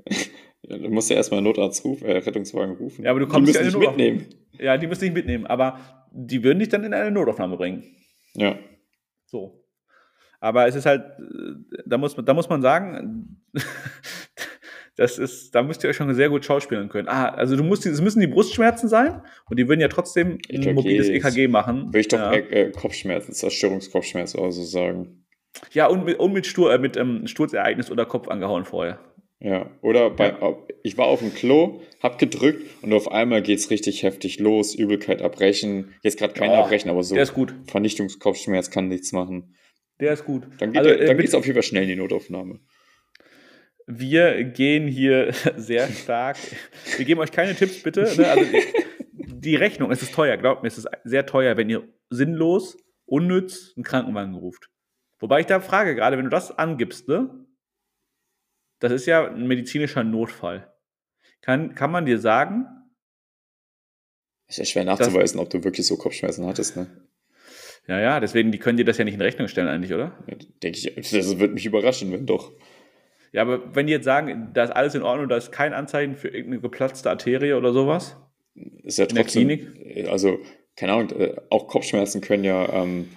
ja, du musst ja erstmal einen Notarzt rufen, äh, Rettungswagen rufen. Ja, aber du kommst die müssen ja dich mitnehmen. Ja, die müssen dich mitnehmen, aber die würden dich dann in eine Notaufnahme bringen. Ja. So. Aber es ist halt, äh, da muss, da muss man sagen, das ist, da müsst ihr euch schon sehr gut schauspielen können. Ah, also du musst, es müssen die Brustschmerzen sein und die würden ja trotzdem ein EKG mobiles EKG machen. Würde ich doch ja. äh, Kopfschmerzen, Zerstörungskopfschmerz oder so sagen. Ja, und mit, und mit, Stur, äh, mit ähm, Sturzereignis oder Kopf angehauen vorher. Ja, oder bei, ja. ich war auf dem Klo, hab gedrückt und auf einmal geht's richtig heftig los, Übelkeit abbrechen. Jetzt gerade kein oh, Abbrechen, aber so. Der ist gut. Vernichtungskopfschmerz kann nichts machen. Der ist gut. Dann geht also, äh, es auf jeden Fall schnell in die Notaufnahme. Wir gehen hier sehr stark. Wir geben euch keine Tipps, bitte. Ne? Also die Rechnung, es ist teuer, glaubt mir, es ist sehr teuer, wenn ihr sinnlos, unnütz einen Krankenwagen ruft. Wobei ich da frage, gerade wenn du das angibst, ne? Das ist ja ein medizinischer Notfall. Kann, kann man dir sagen? Ist ja schwer nachzuweisen, ob du wirklich so Kopfschmerzen hattest, ne? Ja, ja, deswegen, die können dir das ja nicht in Rechnung stellen eigentlich, oder? Ja, Denke ich, das würde mich überraschen, wenn doch. Ja, aber wenn die jetzt sagen, da ist alles in Ordnung, da ist kein Anzeichen für irgendeine geplatzte Arterie oder sowas? Ist ja trotzdem, in der Klinik? Also, keine Ahnung, äh, auch Kopfschmerzen können ja ähm,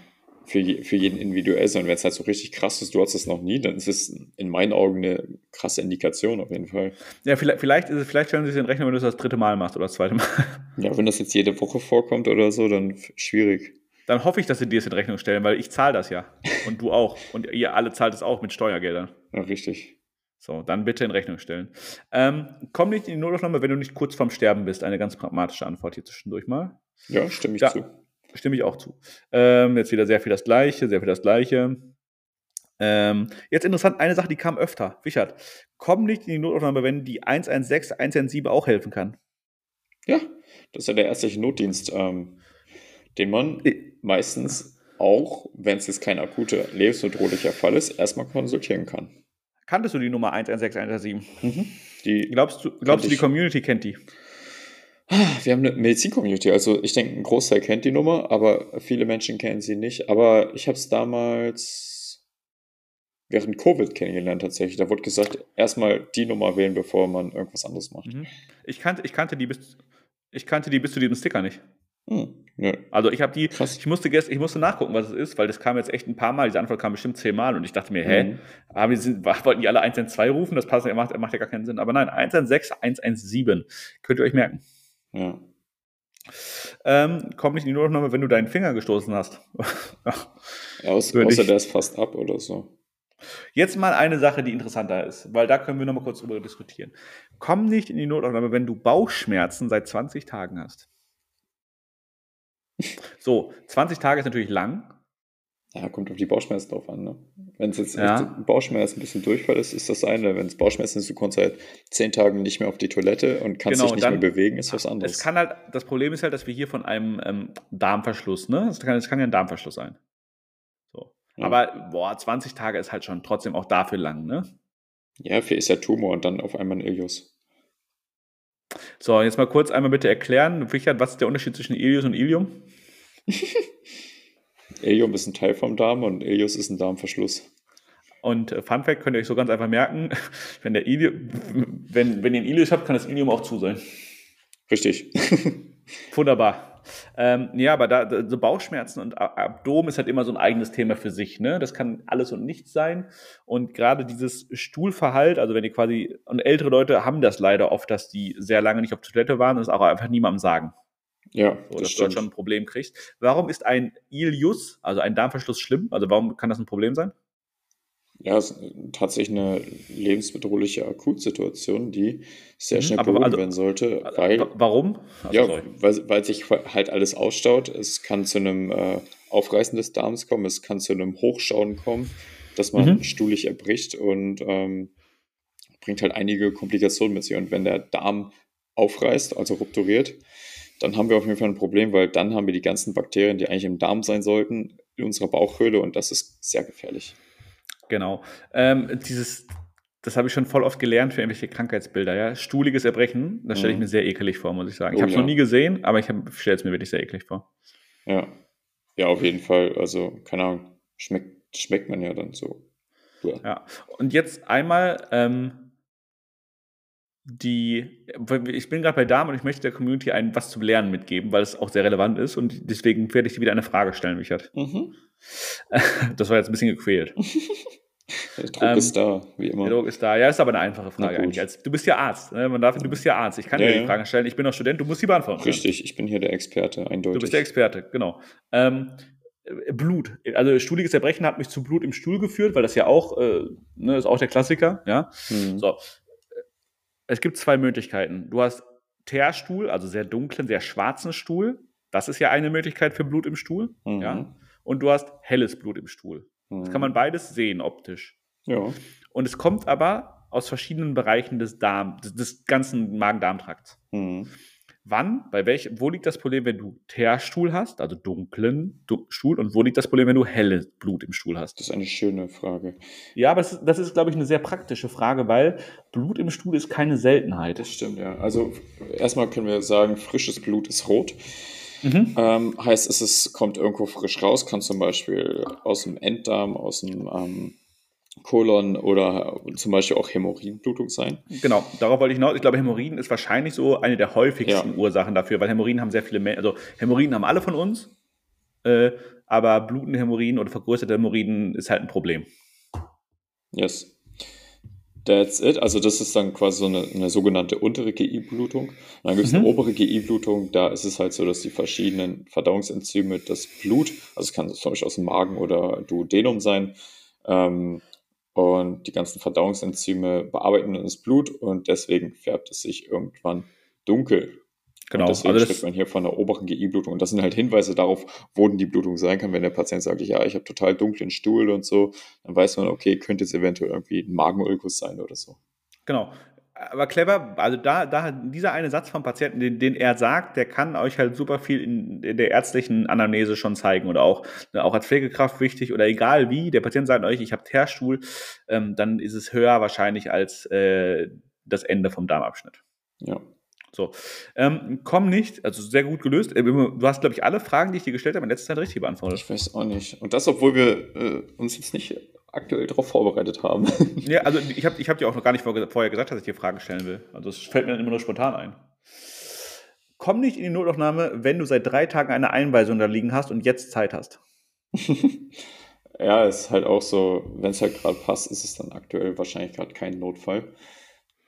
für, für jeden individuell sein. Wenn es halt so richtig krass ist, du hast das noch nie, dann ist es in meinen Augen eine krasse Indikation auf jeden Fall. Ja, vielleicht, vielleicht, ist es, vielleicht stellen sie sich in Rechnung, wenn du es das dritte Mal machst oder das zweite Mal. Ja, wenn das jetzt jede Woche vorkommt oder so, dann schwierig dann hoffe ich, dass sie dir es in Rechnung stellen, weil ich zahle das ja. Und du auch. Und ihr alle zahlt es auch mit Steuergeldern. Ja, richtig. So, dann bitte in Rechnung stellen. Ähm, komm nicht in die Notaufnahme, wenn du nicht kurz vorm Sterben bist. Eine ganz pragmatische Antwort hier zwischendurch mal. Ja, stimme ich ja, zu. Stimme ich auch zu. Ähm, jetzt wieder sehr viel das Gleiche, sehr viel das Gleiche. Ähm, jetzt interessant, eine Sache, die kam öfter. Richard, komm nicht in die Notaufnahme, wenn die 116, 117 auch helfen kann. Ja, das ist ja der ärztliche Notdienst. Ähm, den man meistens auch, wenn es jetzt kein akuter lebensbedrohlicher Fall ist, erstmal konsultieren kann. Kanntest du die Nummer 116117? Mhm. Die glaubst du, glaubst du die Community kennt die? Wir haben eine Medizin-Community, also ich denke, ein Großteil kennt die Nummer, aber viele Menschen kennen sie nicht. Aber ich habe es damals während Covid kennengelernt tatsächlich. Da wurde gesagt, erstmal die Nummer wählen, bevor man irgendwas anderes macht. Mhm. Ich, kannte, ich, kannte die bis, ich kannte die bis zu diesem Sticker nicht. Hm, nö. Also ich habe die, Krass. ich musste gest, ich musste nachgucken, was es ist, weil das kam jetzt echt ein paar Mal, diese Antwort kam bestimmt zehnmal und ich dachte mir, hä, Mhm. haben die, wollten die alle 112 rufen? Das passt, macht, macht ja gar keinen Sinn. Aber nein, 116, 117. Könnt ihr euch merken. Ja. Ähm, komm nicht in die Notaufnahme, wenn du deinen Finger gestoßen hast. Aus, außer der ist fast ab oder so. Jetzt mal eine Sache, die interessanter ist, weil da können wir noch mal kurz drüber diskutieren. Komm nicht in die Notaufnahme, wenn du Bauchschmerzen seit 20 Tagen hast. So, 20 Tage ist natürlich lang. Ja, kommt auf die Bauchschmerzen drauf an. Ne? Wenn es jetzt Ja. Bauchschmerzen ein bisschen Durchfall ist, ist das eine. Wenn es Bauchschmerzen ist, du kommst halt zehn Tage nicht mehr auf die Toilette und kannst Genau, dich nicht dann- mehr bewegen, ist was anderes. Es kann halt, das Problem ist halt, dass wir hier von einem ähm, Darmverschluss, ne? Es kann, kann ja ein Darmverschluss sein. So. Ja. Aber boah, 20 Tage ist halt schon trotzdem auch dafür lang, ne? ja, für ist ja Tumor und dann auf einmal ein Ilius. So, jetzt mal kurz einmal bitte erklären, Richard, was ist der Unterschied zwischen Ilius und Ilium? Ilium ist ein Teil vom Darm und Ilius ist ein Darmverschluss. Und äh, Fun Fact könnt ihr euch so ganz einfach merken, wenn der Ilium, wenn, wenn ihr einen Ilius habt, kann das Ilium auch zu sein. Richtig. Wunderbar. Ähm, ja, aber da, so Bauchschmerzen und Abdomen ist halt immer so ein eigenes Thema für sich. Ne? Das kann alles und nichts sein. Und gerade dieses Stuhlverhalt, also wenn ihr quasi, und ältere Leute haben das leider oft, dass die sehr lange nicht auf Toilette waren und es auch einfach niemandem sagen. ja, So, das dass du stimmt. schon ein Problem kriegst. Warum ist ein Ilius, also ein Darmverschluss, schlimm? Also warum kann das ein Problem sein? Ja, es ist tatsächlich eine lebensbedrohliche Akutsituation, die sehr Mhm, schnell aber behoben also- werden sollte, weil, Wa- Warum? Also, ja, sorry. weil, weil sich halt alles ausstaut. Es kann zu einem äh, Aufreißen des Darms kommen, es kann zu einem Hochschauen kommen, dass man Mhm. stuhlig erbricht und ähm, bringt halt einige Komplikationen mit sich. Und wenn der Darm aufreißt, also rupturiert, dann haben wir auf jeden Fall ein Problem, weil dann haben wir die ganzen Bakterien, die eigentlich im Darm sein sollten, in unserer Bauchhöhle und das ist sehr gefährlich. Genau. Ähm, dieses, das habe ich schon voll oft gelernt für irgendwelche Krankheitsbilder, ja. Stuhliges Erbrechen, das stelle ich Mhm. mir sehr ekelig vor, muss ich sagen. Ich Oh habe es ja. noch nie gesehen, aber ich stelle es mir wirklich sehr eklig vor. Ja. Ja, auf jeden Fall. Also, keine Ahnung, schmeckt, schmeckt man ja dann so. Ja. Ja. Und jetzt einmal ähm, die, ich bin gerade bei Damen und ich möchte der Community ein was zum Lernen mitgeben, weil es auch sehr relevant ist und deswegen werde ich dir wieder eine Frage stellen, Richard. Mhm. Das war jetzt ein bisschen gequält. Der Druck Ähm, ist da, wie immer. Der Druck ist da. Ja, ist aber eine einfache Frage eigentlich. Als, du bist ja Arzt. Ne? Man darf, du bist ja Arzt. Ich kann Ja, dir die. Fragen stellen. Ich bin auch Student. Du musst die beantworten. können. Richtig, ich bin hier der Experte, eindeutig. Du bist der Experte, genau. Ähm, äh, Blut. Also stuhliges Erbrechen hat mich zu Blut im Stuhl geführt, weil das ja auch, äh, ne, ist auch der Klassiker, ja. Hm. So. Es gibt zwei Möglichkeiten. Du hast Teerstuhl, also sehr dunklen, sehr schwarzen Stuhl. Das ist ja eine Möglichkeit für Blut im Stuhl, Mhm. ja. Und du hast helles Blut im Stuhl. Das kann man beides sehen optisch. Ja. Und es kommt aber aus verschiedenen Bereichen des Darm, des, des ganzen Magen-Darm-Trakts. Mhm. Wann, bei welch, wo liegt das Problem, wenn du Teerstuhl hast, also dunklen du Stuhl, und wo liegt das Problem, wenn du helles Blut im Stuhl hast? Das ist eine schöne Frage. Ja, aber das ist, das ist glaube ich, eine sehr praktische Frage, weil Blut im Stuhl ist keine Seltenheit. Das stimmt, ja. Also, erstmal können wir sagen, frisches Blut ist rot. Mhm. Ähm, heißt, es ist, kommt irgendwo frisch raus, kann zum Beispiel aus dem Enddarm, aus dem ähm, Kolon oder zum Beispiel auch Hämorrhoidenblutung sein. Genau, darauf wollte ich hinaus. Ich glaube, Hämorrhoiden ist wahrscheinlich so eine der häufigsten Ja. Ursachen dafür, weil Hämorrhoiden haben sehr viele Menschen, also Hämorrhoiden haben alle von uns, äh, aber blutende Hämorrhoiden oder vergrößerte Hämorrhoiden ist halt ein Problem. Yes. That's it. Also das ist dann quasi so eine, eine sogenannte untere GI-Blutung. Dann gibt es Mhm. eine obere GI-Blutung. Da ist es halt so, dass die verschiedenen Verdauungsenzyme das Blut, also es kann zum Beispiel aus dem Magen oder Duodenum sein, ähm, und die ganzen Verdauungsenzyme bearbeiten das Blut und deswegen färbt es sich irgendwann dunkel. Genau, Und deswegen also das- spricht man hier von der oberen GI-Blutung. Und das sind halt Hinweise darauf, wo denn die Blutung sein kann. Wenn der Patient sagt, ja, ich habe total dunklen Stuhl und so, dann weiß man, okay, könnte es eventuell irgendwie ein Magenulkus sein oder so. Genau. Aber clever, also da, da dieser eine Satz vom Patienten, den, den er sagt, der kann euch halt super viel in, in der ärztlichen Anamnese schon zeigen oder auch, ne, auch als Pflegekraft wichtig oder egal wie. Der Patient sagt euch, ich habe Teerstuhl, ähm, dann ist es höher wahrscheinlich als äh, das Ende vom Darmabschnitt. Ja. So. Ähm, komm nicht, also sehr gut gelöst. Äh, Du hast, glaube ich, alle Fragen, die ich dir gestellt habe, in letzter Zeit richtig beantwortet. Ich weiß auch nicht. Und das, obwohl wir äh, uns jetzt nicht aktuell darauf vorbereitet haben. Ja, also ich habe ich hab dir auch noch gar nicht vor- vorher gesagt, dass ich dir Fragen stellen will. Also es fällt mir dann immer nur spontan ein. Komm nicht in die Notaufnahme, wenn du seit drei Tagen eine Einweisung da liegen hast und jetzt Zeit hast. ja, ist halt auch so, wenn es halt gerade passt, ist es dann aktuell wahrscheinlich gerade kein Notfall.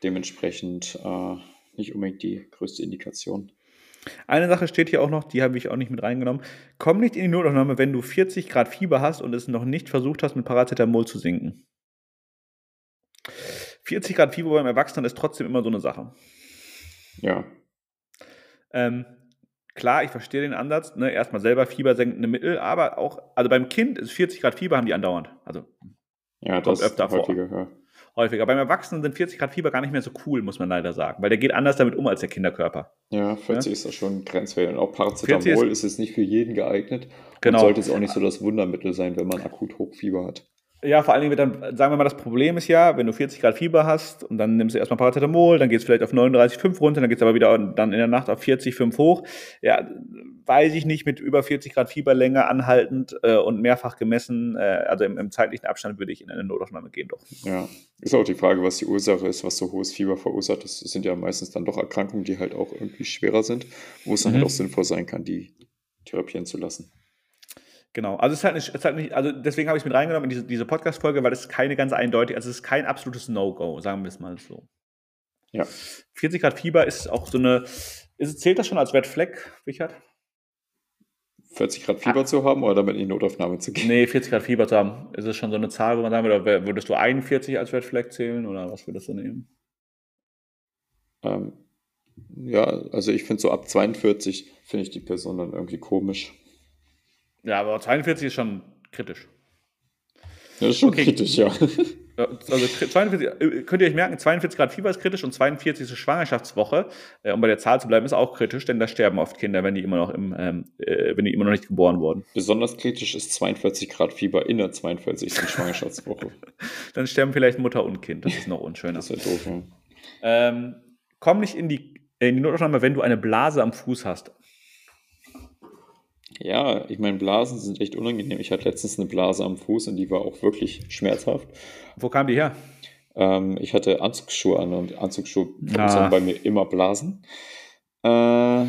Dementsprechend äh, nicht unbedingt die größte Indikation. Eine Sache steht hier auch noch, die habe ich auch nicht mit reingenommen. Komm nicht in die Notaufnahme, wenn du 40 Grad Fieber hast und es noch nicht versucht hast, mit Paracetamol zu sinken. 40 Grad Fieber beim Erwachsenen ist trotzdem immer so eine Sache. Ja, Ähm, klar, ich verstehe den Ansatz, ne? erstmal selber fiebersenkende Mittel, aber auch, also beim Kind ist 40 Grad Fieber, haben die andauernd. Also ja, das öfter vor. häufiger, ja. Häufiger. Beim Erwachsenen sind 40 Grad Fieber gar nicht mehr so cool, muss man leider sagen, weil der geht anders damit um als der Kinderkörper. Ja, 40 ist da schon grenzwertig. Und auch 40 Paracetamol ist jetzt nicht für jeden geeignet. Genau. Und sollte es auch nicht so das Wundermittel sein, wenn man akut Hochfieber hat. Ja, vor allen Dingen dann, sagen wir mal, das Problem ist ja, wenn du 40 Grad Fieber hast und dann nimmst du erstmal Paracetamol, dann geht es vielleicht auf 39,5 runter, dann geht es aber wieder dann in der Nacht auf 40,5 hoch. Ja, weiß ich nicht, mit über 40 Grad Fieber länger anhaltend äh, und mehrfach gemessen, äh, also im, im zeitlichen Abstand würde ich in eine Notaufnahme gehen doch. Ja, ist auch die Frage, was die Ursache ist, was so hohes Fieber verursacht. Das sind ja meistens dann doch Erkrankungen, die halt auch irgendwie schwerer sind, wo es dann Mhm. halt auch sinnvoll sein kann, die therapieren zu lassen. Genau, also es ist halt nicht, es ist halt nicht also deswegen habe ich es mit reingenommen in diese, diese Podcast-Folge, weil es keine ganz eindeutig, also es ist kein absolutes No-Go, sagen wir es mal so. Ja. 40 Grad Fieber ist auch so eine, ist, zählt das schon als Red Flag, Richard? 40 Grad Fieber zu haben oder damit in die Notaufnahme zu gehen. Nee, 40 Grad Fieber zu haben. Ist es schon so eine Zahl, wo man sagen würde, würdest du 41 als Red Flag zählen oder was würdest du nehmen? Ähm, ja, also ich finde so ab 42 finde ich die Person dann irgendwie komisch. Ja, aber 42 ist schon kritisch. Ja, das ist schon Okay. kritisch, ja. Ja, Also kri- 42, äh, könnt ihr euch merken, 42 Grad Fieber ist kritisch und 42 ist Schwangerschaftswoche. Äh, Um bei der Zahl zu bleiben, ist auch kritisch, denn da sterben oft Kinder, wenn die immer noch im, ähm, äh, wenn die immer noch nicht geboren wurden. Besonders kritisch ist 42 Grad Fieber in der 42. Schwangerschaftswoche. Dann sterben vielleicht Mutter und Kind. Das ist noch unschöner. Das wäre doof, ja. Ähm, komm nicht in die, in die Notaufnahme, wenn du eine Blase am Fuß hast. Ja, ich meine, Blasen sind echt unangenehm. Ich hatte letztens eine Blase am Fuß und die war auch wirklich schmerzhaft. Wo kam die her? Ähm, ich hatte Anzugsschuhe an und Anzugsschuhe Ah. verursachen bei mir immer Blasen. Äh,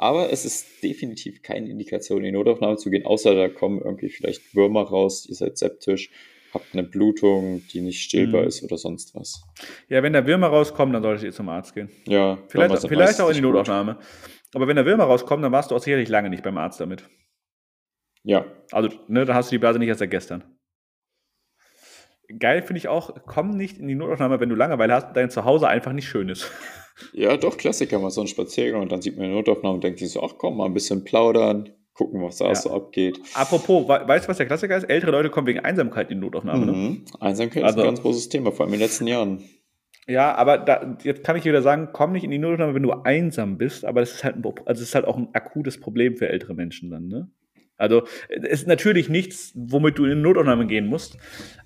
aber es ist definitiv keine Indikation, in die Notaufnahme zu gehen, außer da kommen irgendwie vielleicht Würmer raus, ihr seid septisch, habt eine Blutung, die nicht stillbar Mhm. ist oder sonst was. Ja, wenn da Würmer rauskommen, dann solltet ihr zum Arzt gehen. Ja, Vielleicht, vielleicht auch in die nicht gut. Aber wenn da Würmer rauskommen, dann warst du auch sicherlich lange nicht beim Arzt damit. Ja, Also, ne, da hast du die Blase nicht erst seit gestern. Geil finde ich auch, komm nicht in die Notaufnahme, wenn du Langeweile hast und dein Zuhause einfach nicht schön ist. ja, doch, Klassiker, mal so ein Spaziergang und dann sieht man eine Notaufnahme und denkt sich so, ach komm, mal ein bisschen plaudern, gucken, was da Ja. so abgeht. Apropos, we weißt du, was der Klassiker ist? Ältere Leute kommen wegen Einsamkeit in die Notaufnahme. Ne? Mhm. Einsamkeit Also- ist ein ganz großes Thema, vor allem in den letzten Jahren. Ja, aber da, jetzt kann ich wieder sagen, komm nicht in die Notaufnahme, wenn du einsam bist, aber das ist halt, also es ist halt auch ein akutes Problem für ältere Menschen dann, ne? Also, es ist natürlich nichts, womit du in die Notaufnahme gehen musst,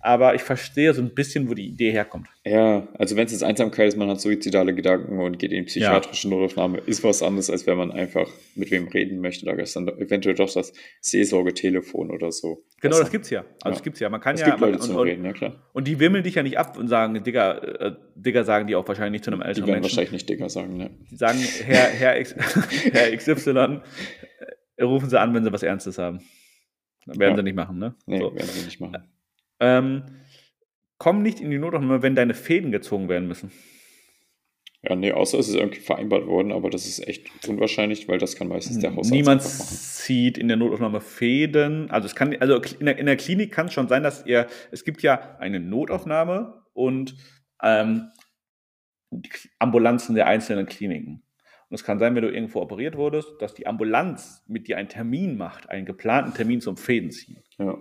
aber ich verstehe so ein bisschen, wo die Idee herkommt. Ja, also wenn es jetzt Einsamkeit ist, man hat suizidale Gedanken und geht in die psychiatrische Notaufnahme, ist was anderes, als wenn man einfach mit wem reden möchte. Da ist dann eventuell doch das Seelsorgetelefon oder so. Genau, Was das gibt's ja. Also, Ja. das gibt's ja. Man kann Es ja. gibt Leute man, zum und, Reden, ja klar. und die wimmeln dich ja nicht ab und sagen, Digga, äh, Digga sagen die auch wahrscheinlich nicht zu einem Die älteren werden Menschen. wahrscheinlich nicht dicker sagen, ne? Die sagen, Herr, Herr, X, Herr XY, rufen sie an, wenn sie was Ernstes haben. Dann werden Ja. sie nicht machen, ne? Nee, So. werden sie nicht machen. Ähm, komm nicht in die Notaufnahme, wenn deine Fäden gezogen werden müssen. Ja, nee, außer es ist irgendwie vereinbart worden, aber das ist echt unwahrscheinlich, weil das kann meistens der Hausarzt Niemand zieht in der Notaufnahme Fäden. Also es kann, also in der, in der Klinik kann es schon sein, dass ihr, es gibt ja eine Notaufnahme und ähm, Ambulanzen der einzelnen Kliniken. Und es kann sein, wenn du irgendwo operiert wurdest, dass die Ambulanz mit dir einen Termin macht, einen geplanten Termin zum Fädenziehen. Ja.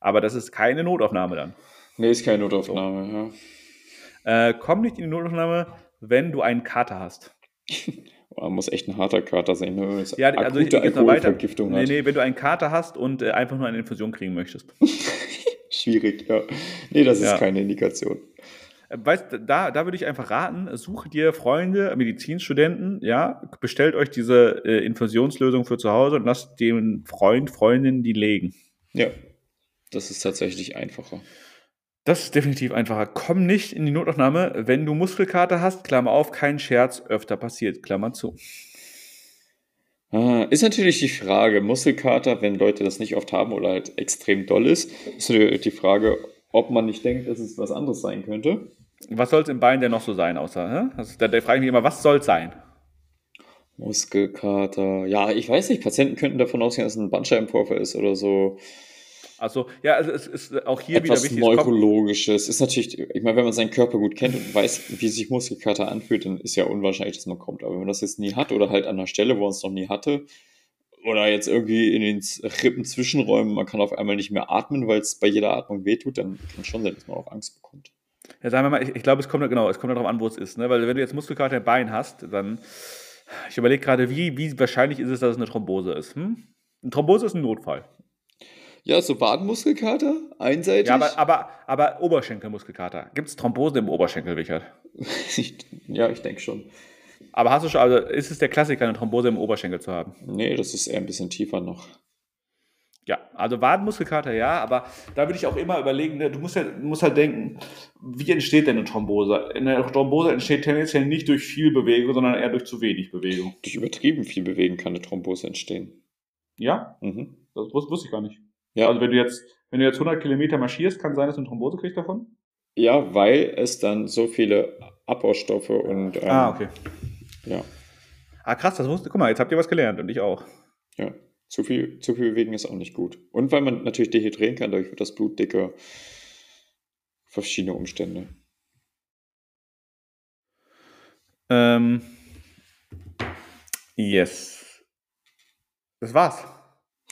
Aber das ist keine Notaufnahme dann. Nee, ist keine Notaufnahme, Äh, komm nicht in die Notaufnahme, wenn du einen Kater hast. ja. Man muss echt ein harter Kater sein, ne? Ja, also ich, ich noch weiter. Alkoholvergiftung Nee, nee, wenn du einen Kater hast und äh, einfach nur eine Infusion kriegen möchtest. Schwierig, ja. Nee, das ist Ja. keine Indikation. Äh, weißt, da, da würde ich einfach raten, sucht dir Freunde, Medizinstudenten, ja, bestellt euch diese äh, Infusionslösung für zu Hause und lasst dem Freund, Freundin die legen. Ja, das ist tatsächlich einfacher. Das ist definitiv einfacher. Komm nicht in die Notaufnahme, wenn du Muskelkater hast, Klammer auf, kein Scherz, öfter passiert, Klammer zu. Ah, ist natürlich die Frage, Muskelkater, wenn Leute das nicht oft haben oder halt extrem doll ist, ist die Frage, ob man nicht denkt, dass es was anderes sein könnte. Was soll es im Bein denn noch so sein, außer, hä? Also, da, da frage ich mich immer, was soll es sein? Muskelkater. Ja, ich weiß nicht, Patienten könnten davon ausgehen, dass es ein Bandscheibenvorfall ist oder so. Also, ja, also es ist auch hier Etwas wieder wichtig. Neurologisches. Ist natürlich, ich meine, wenn man seinen Körper gut kennt und weiß, wie sich Muskelkater anfühlt, dann ist ja unwahrscheinlich, dass man kommt. Aber wenn man das jetzt nie hat oder halt an einer Stelle, wo man es noch nie hatte, oder jetzt irgendwie in den Rippen Zwischenräumen, man kann auf einmal nicht mehr atmen, weil es bei jeder Atmung wehtut, dann kann schon sein, dass man auch Angst bekommt. Ja, sagen wir mal, ich, ich glaube, es kommt genau, es kommt darauf an, wo es ist. Ne? Weil wenn du jetzt Muskelkater im Bein hast, dann, ich überlege gerade, wie, wie wahrscheinlich ist es, dass es eine Thrombose ist. Hm? Eine Thrombose ist ein Notfall. Ja, so Wadenmuskelkater, einseitig. Ja, aber, aber, aber Oberschenkelmuskelkater. Gibt es Thrombosen im Oberschenkel, Richard? ich, ja, ich denke schon. Aber hast du schon, also ist es der Klassiker, eine Thrombose im Oberschenkel zu haben? Nee, das ist eher ein bisschen tiefer noch. Ja, also Wadenmuskelkater ja, aber da würde ich auch immer überlegen, ne, du musst, ja, du musst halt denken, wie entsteht denn eine Thrombose? Eine Thrombose entsteht tendenziell nicht durch viel Bewegung, sondern eher durch zu wenig Bewegung. Durch übertrieben viel Bewegen kann eine Thrombose entstehen. Ja? Mhm. Das wus- wusste ich gar nicht. Ja. Also wenn du jetzt, wenn du jetzt 100 Kilometer marschierst, kann sein, dass du eine Thrombose kriegst davon? Ja, weil es dann so viele Abbaustoffe und ähm, ah, okay. Ja, Ah, krass, das wusste, guck mal, jetzt habt ihr was gelernt und ich auch. ja, zu viel, zu viel bewegen ist auch nicht gut. Und weil man natürlich dehydrieren kann, dadurch wird das Blut dicker. Verschiedene Umstände. Ähm, yes. Das war's.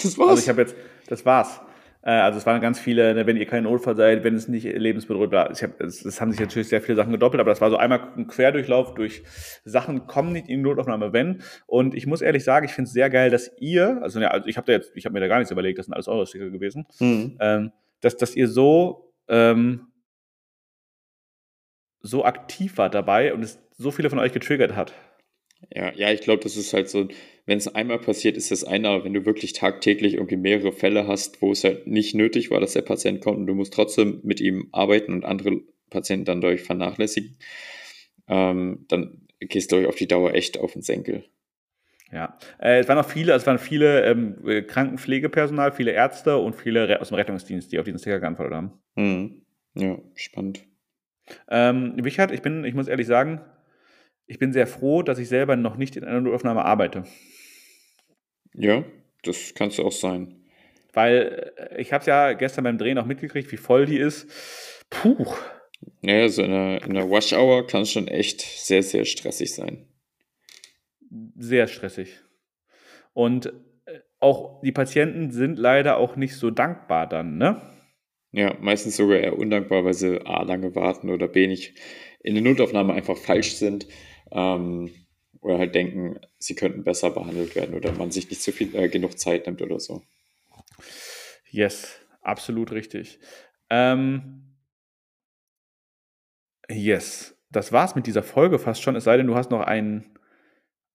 Das Also ich habe jetzt, das war's. Äh, Also es waren ganz viele, ne, wenn ihr kein Notfall seid, wenn es nicht lebensbedrohlich war. Hab, es, es haben sich natürlich sehr viele Sachen gedoppelt, aber das war so einmal ein Querdurchlauf durch Sachen, kommen nicht in die Notaufnahme, wenn. Und ich muss ehrlich sagen, ich finde es sehr geil, dass ihr, also, ja, also ich habe da jetzt, ich habe mir da gar nichts überlegt, das sind alles eure Sticker gewesen, Mhm. ähm, dass, dass ihr so, ähm, so aktiv wart dabei und es so viele von euch getriggert hat. Ja, ja, ich glaube, das ist halt so, wenn es einmal passiert, ist das eine, aber wenn du wirklich tagtäglich irgendwie mehrere Fälle hast, wo es halt nicht nötig war, dass der Patient kommt und du musst trotzdem mit ihm arbeiten und andere Patienten dann dadurch vernachlässigen, ähm, dann gehst du euch auf die Dauer echt auf den Senkel. Ja, äh, es waren auch viele, es waren viele ähm, äh, Krankenpflegepersonal, viele Ärzte und viele Re aus dem Rettungsdienst, die auf diesen Sticker geantwortet haben. Mhm. Ja, spannend. Ähm, Wichert, ich bin, ich muss ehrlich sagen, ich bin sehr froh, dass ich selber noch nicht in einer Notaufnahme arbeite. Ja, das kannst du auch sein. Weil äh, ich habe es ja gestern beim Drehen auch mitgekriegt, wie voll die ist. Puh. Naja, so in der, in der Rush-Hour kann es schon echt sehr, sehr stressig sein. Sehr stressig. Und äh, auch die Patienten sind leider auch nicht so dankbar dann, ne? Ja, meistens sogar eher undankbar, weil sie A, lange warten oder B, nicht in der Notaufnahme einfach falsch sind. Ähm, oder halt denken, sie könnten besser behandelt werden oder man sich nicht so viel äh, genug Zeit nimmt oder so. Yes, absolut richtig. Ähm, yes, das war's mit dieser Folge fast schon, es sei denn, du hast noch einen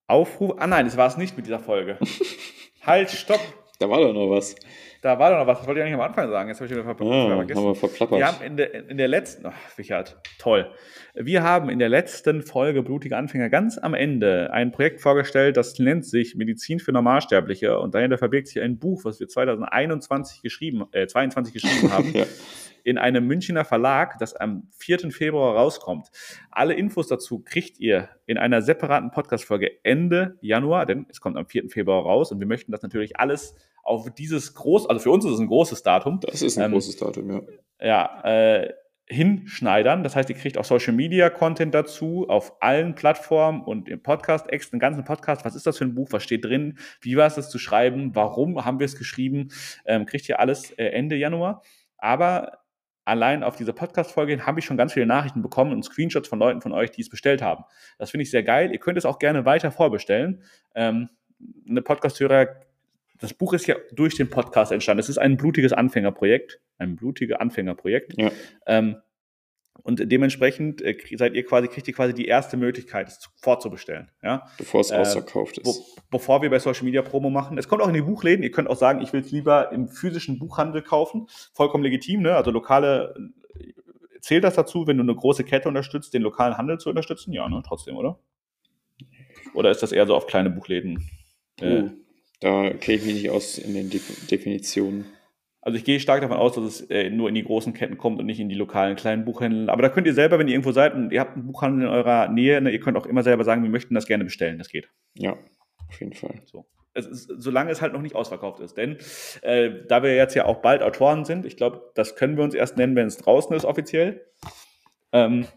Aufruf. Ah nein, das war es nicht mit dieser Folge. halt, stopp! Da war doch noch was. Da war doch noch was, das wollte ich eigentlich am Anfang sagen. Jetzt habe ich wieder ver Ah, vergessen. haben wir verplappert. Wir haben in der, in der letzten, ach, Richard, toll. Wir haben in der letzten Folge Blutige Anfänger ganz am Ende ein Projekt vorgestellt, das nennt sich Medizin für Normalsterbliche und dahinter verbirgt sich ein Buch, was wir 2021 geschrieben, äh, 22 geschrieben haben. ja. in einem Münchner Verlag, das am 4. Februar rauskommt. Alle Infos dazu kriegt ihr in einer separaten Podcast-Folge Ende Januar, denn es kommt am 4. Februar raus und wir möchten das natürlich alles auf dieses groß, also für uns ist es ein großes Datum, Das ist ein Ähm, großes Datum, ja. ja, äh, hinschneidern. Das heißt, ihr kriegt auch Social Media Content dazu auf allen Plattformen und im Podcast, den ganzen Podcast. Was ist das für ein Buch? Was steht drin? Wie war es das zu schreiben? Warum haben wir es geschrieben? Ähm, kriegt ihr alles äh, Ende Januar. Aber allein auf diese Podcast-Folge habe ich schon ganz viele Nachrichten bekommen und Screenshots von Leuten von euch, die es bestellt haben. Das finde ich sehr geil. Ihr könnt es auch gerne weiter vorbestellen. Ähm, eine Podcast-Hörer, das Buch ist ja durch den Podcast entstanden. Es ist ein blutiges Anfängerprojekt. Ein blutiges Anfängerprojekt. Ja. Ähm, Und dementsprechend äh, seid ihr quasi, kriegt ihr quasi die erste Möglichkeit, es vorzubestellen. Ja? Bevor es äh, ausverkauft ist. Wo, bevor wir bei Social Media Promo machen. Es kommt auch in die Buchläden. Ihr könnt auch sagen, ich will es lieber im physischen Buchhandel kaufen. Vollkommen legitim, ne? Also lokale, äh, zählt das dazu, wenn du eine große Kette unterstützt, den lokalen Handel zu unterstützen? Ja, ne? Trotzdem, oder? Oder ist das eher so auf kleine Buchläden? Oh, da kenne ich mich nicht aus in den Definitionen. Also ich gehe stark davon aus, dass es äh, nur in die großen Ketten kommt und nicht in die lokalen kleinen Buchhändler. Aber da könnt ihr selber, wenn ihr irgendwo seid und ihr habt einen Buchhandel in eurer Nähe, ne, ihr könnt auch immer selber sagen, wir möchten das gerne bestellen. Das geht. Ja, auf jeden Fall. So. Es ist, solange es halt noch nicht ausverkauft ist. Denn äh, da wir jetzt ja auch bald Autoren sind, ich glaube, das können wir uns erst nennen, wenn es draußen ist offiziell, ähm,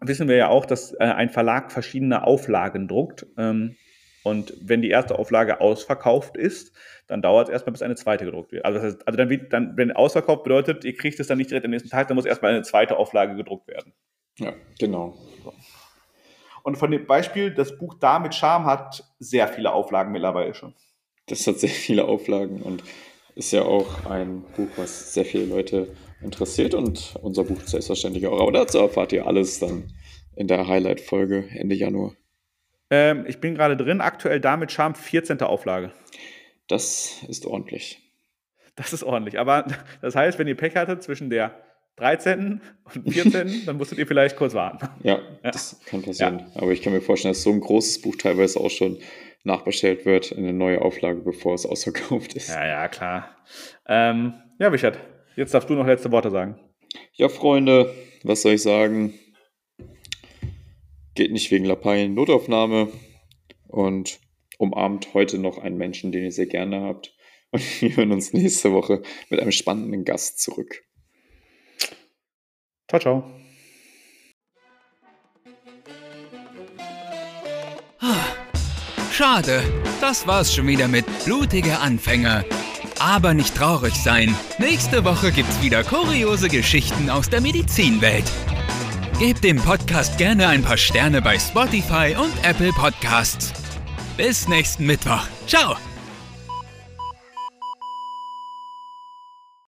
wissen wir ja auch, dass äh, ein Verlag verschiedene Auflagen druckt. Ähm, und wenn die erste Auflage ausverkauft ist, dann dauert es erstmal, bis eine zweite gedruckt wird. Also, das heißt, also dann, wird, dann, wenn ausverkauft bedeutet, ihr kriegt es dann nicht direkt am nächsten Tag, dann muss erstmal eine zweite Auflage gedruckt werden. Ja, genau. Und von dem Beispiel, das Buch Da mit Charme hat sehr viele Auflagen mittlerweile schon. Das hat sehr viele Auflagen und ist ja auch ein Buch, was sehr viele Leute interessiert und unser Buch selbstverständlich auch. Aber dazu erfahrt ihr alles dann in der Highlight-Folge Ende Januar. Ähm, ich bin gerade drin, aktuell damit Charme 14. Auflage. Das ist ordentlich. Das ist ordentlich. Aber das heißt, wenn ihr Pech hattet zwischen der 13. und 14., dann musstet ihr vielleicht kurz warten. Ja, ja. das kann passieren. Ja. Aber ich kann mir vorstellen, dass so ein großes Buch teilweise auch schon nachbestellt wird in eine neue Auflage, bevor es ausverkauft ist. Ja, ja, klar. Ähm, ja, Richard, jetzt darfst du noch letzte Worte sagen. Ja, Freunde, was soll ich sagen? Geht nicht wegen Lappalien Notaufnahme und umarmt heute noch einen Menschen, den ihr sehr gerne habt. Und wir hören uns nächste Woche mit einem spannenden Gast zurück. Ciao, ciao. Schade, das war's schon wieder mit Blutige Anfänger. Aber nicht traurig sein. Nächste Woche gibt's wieder kuriose Geschichten aus der Medizinwelt. Gebt dem Podcast gerne ein paar Sterne bei Spotify und Apple Podcasts. Bis nächsten Mittwoch. Ciao!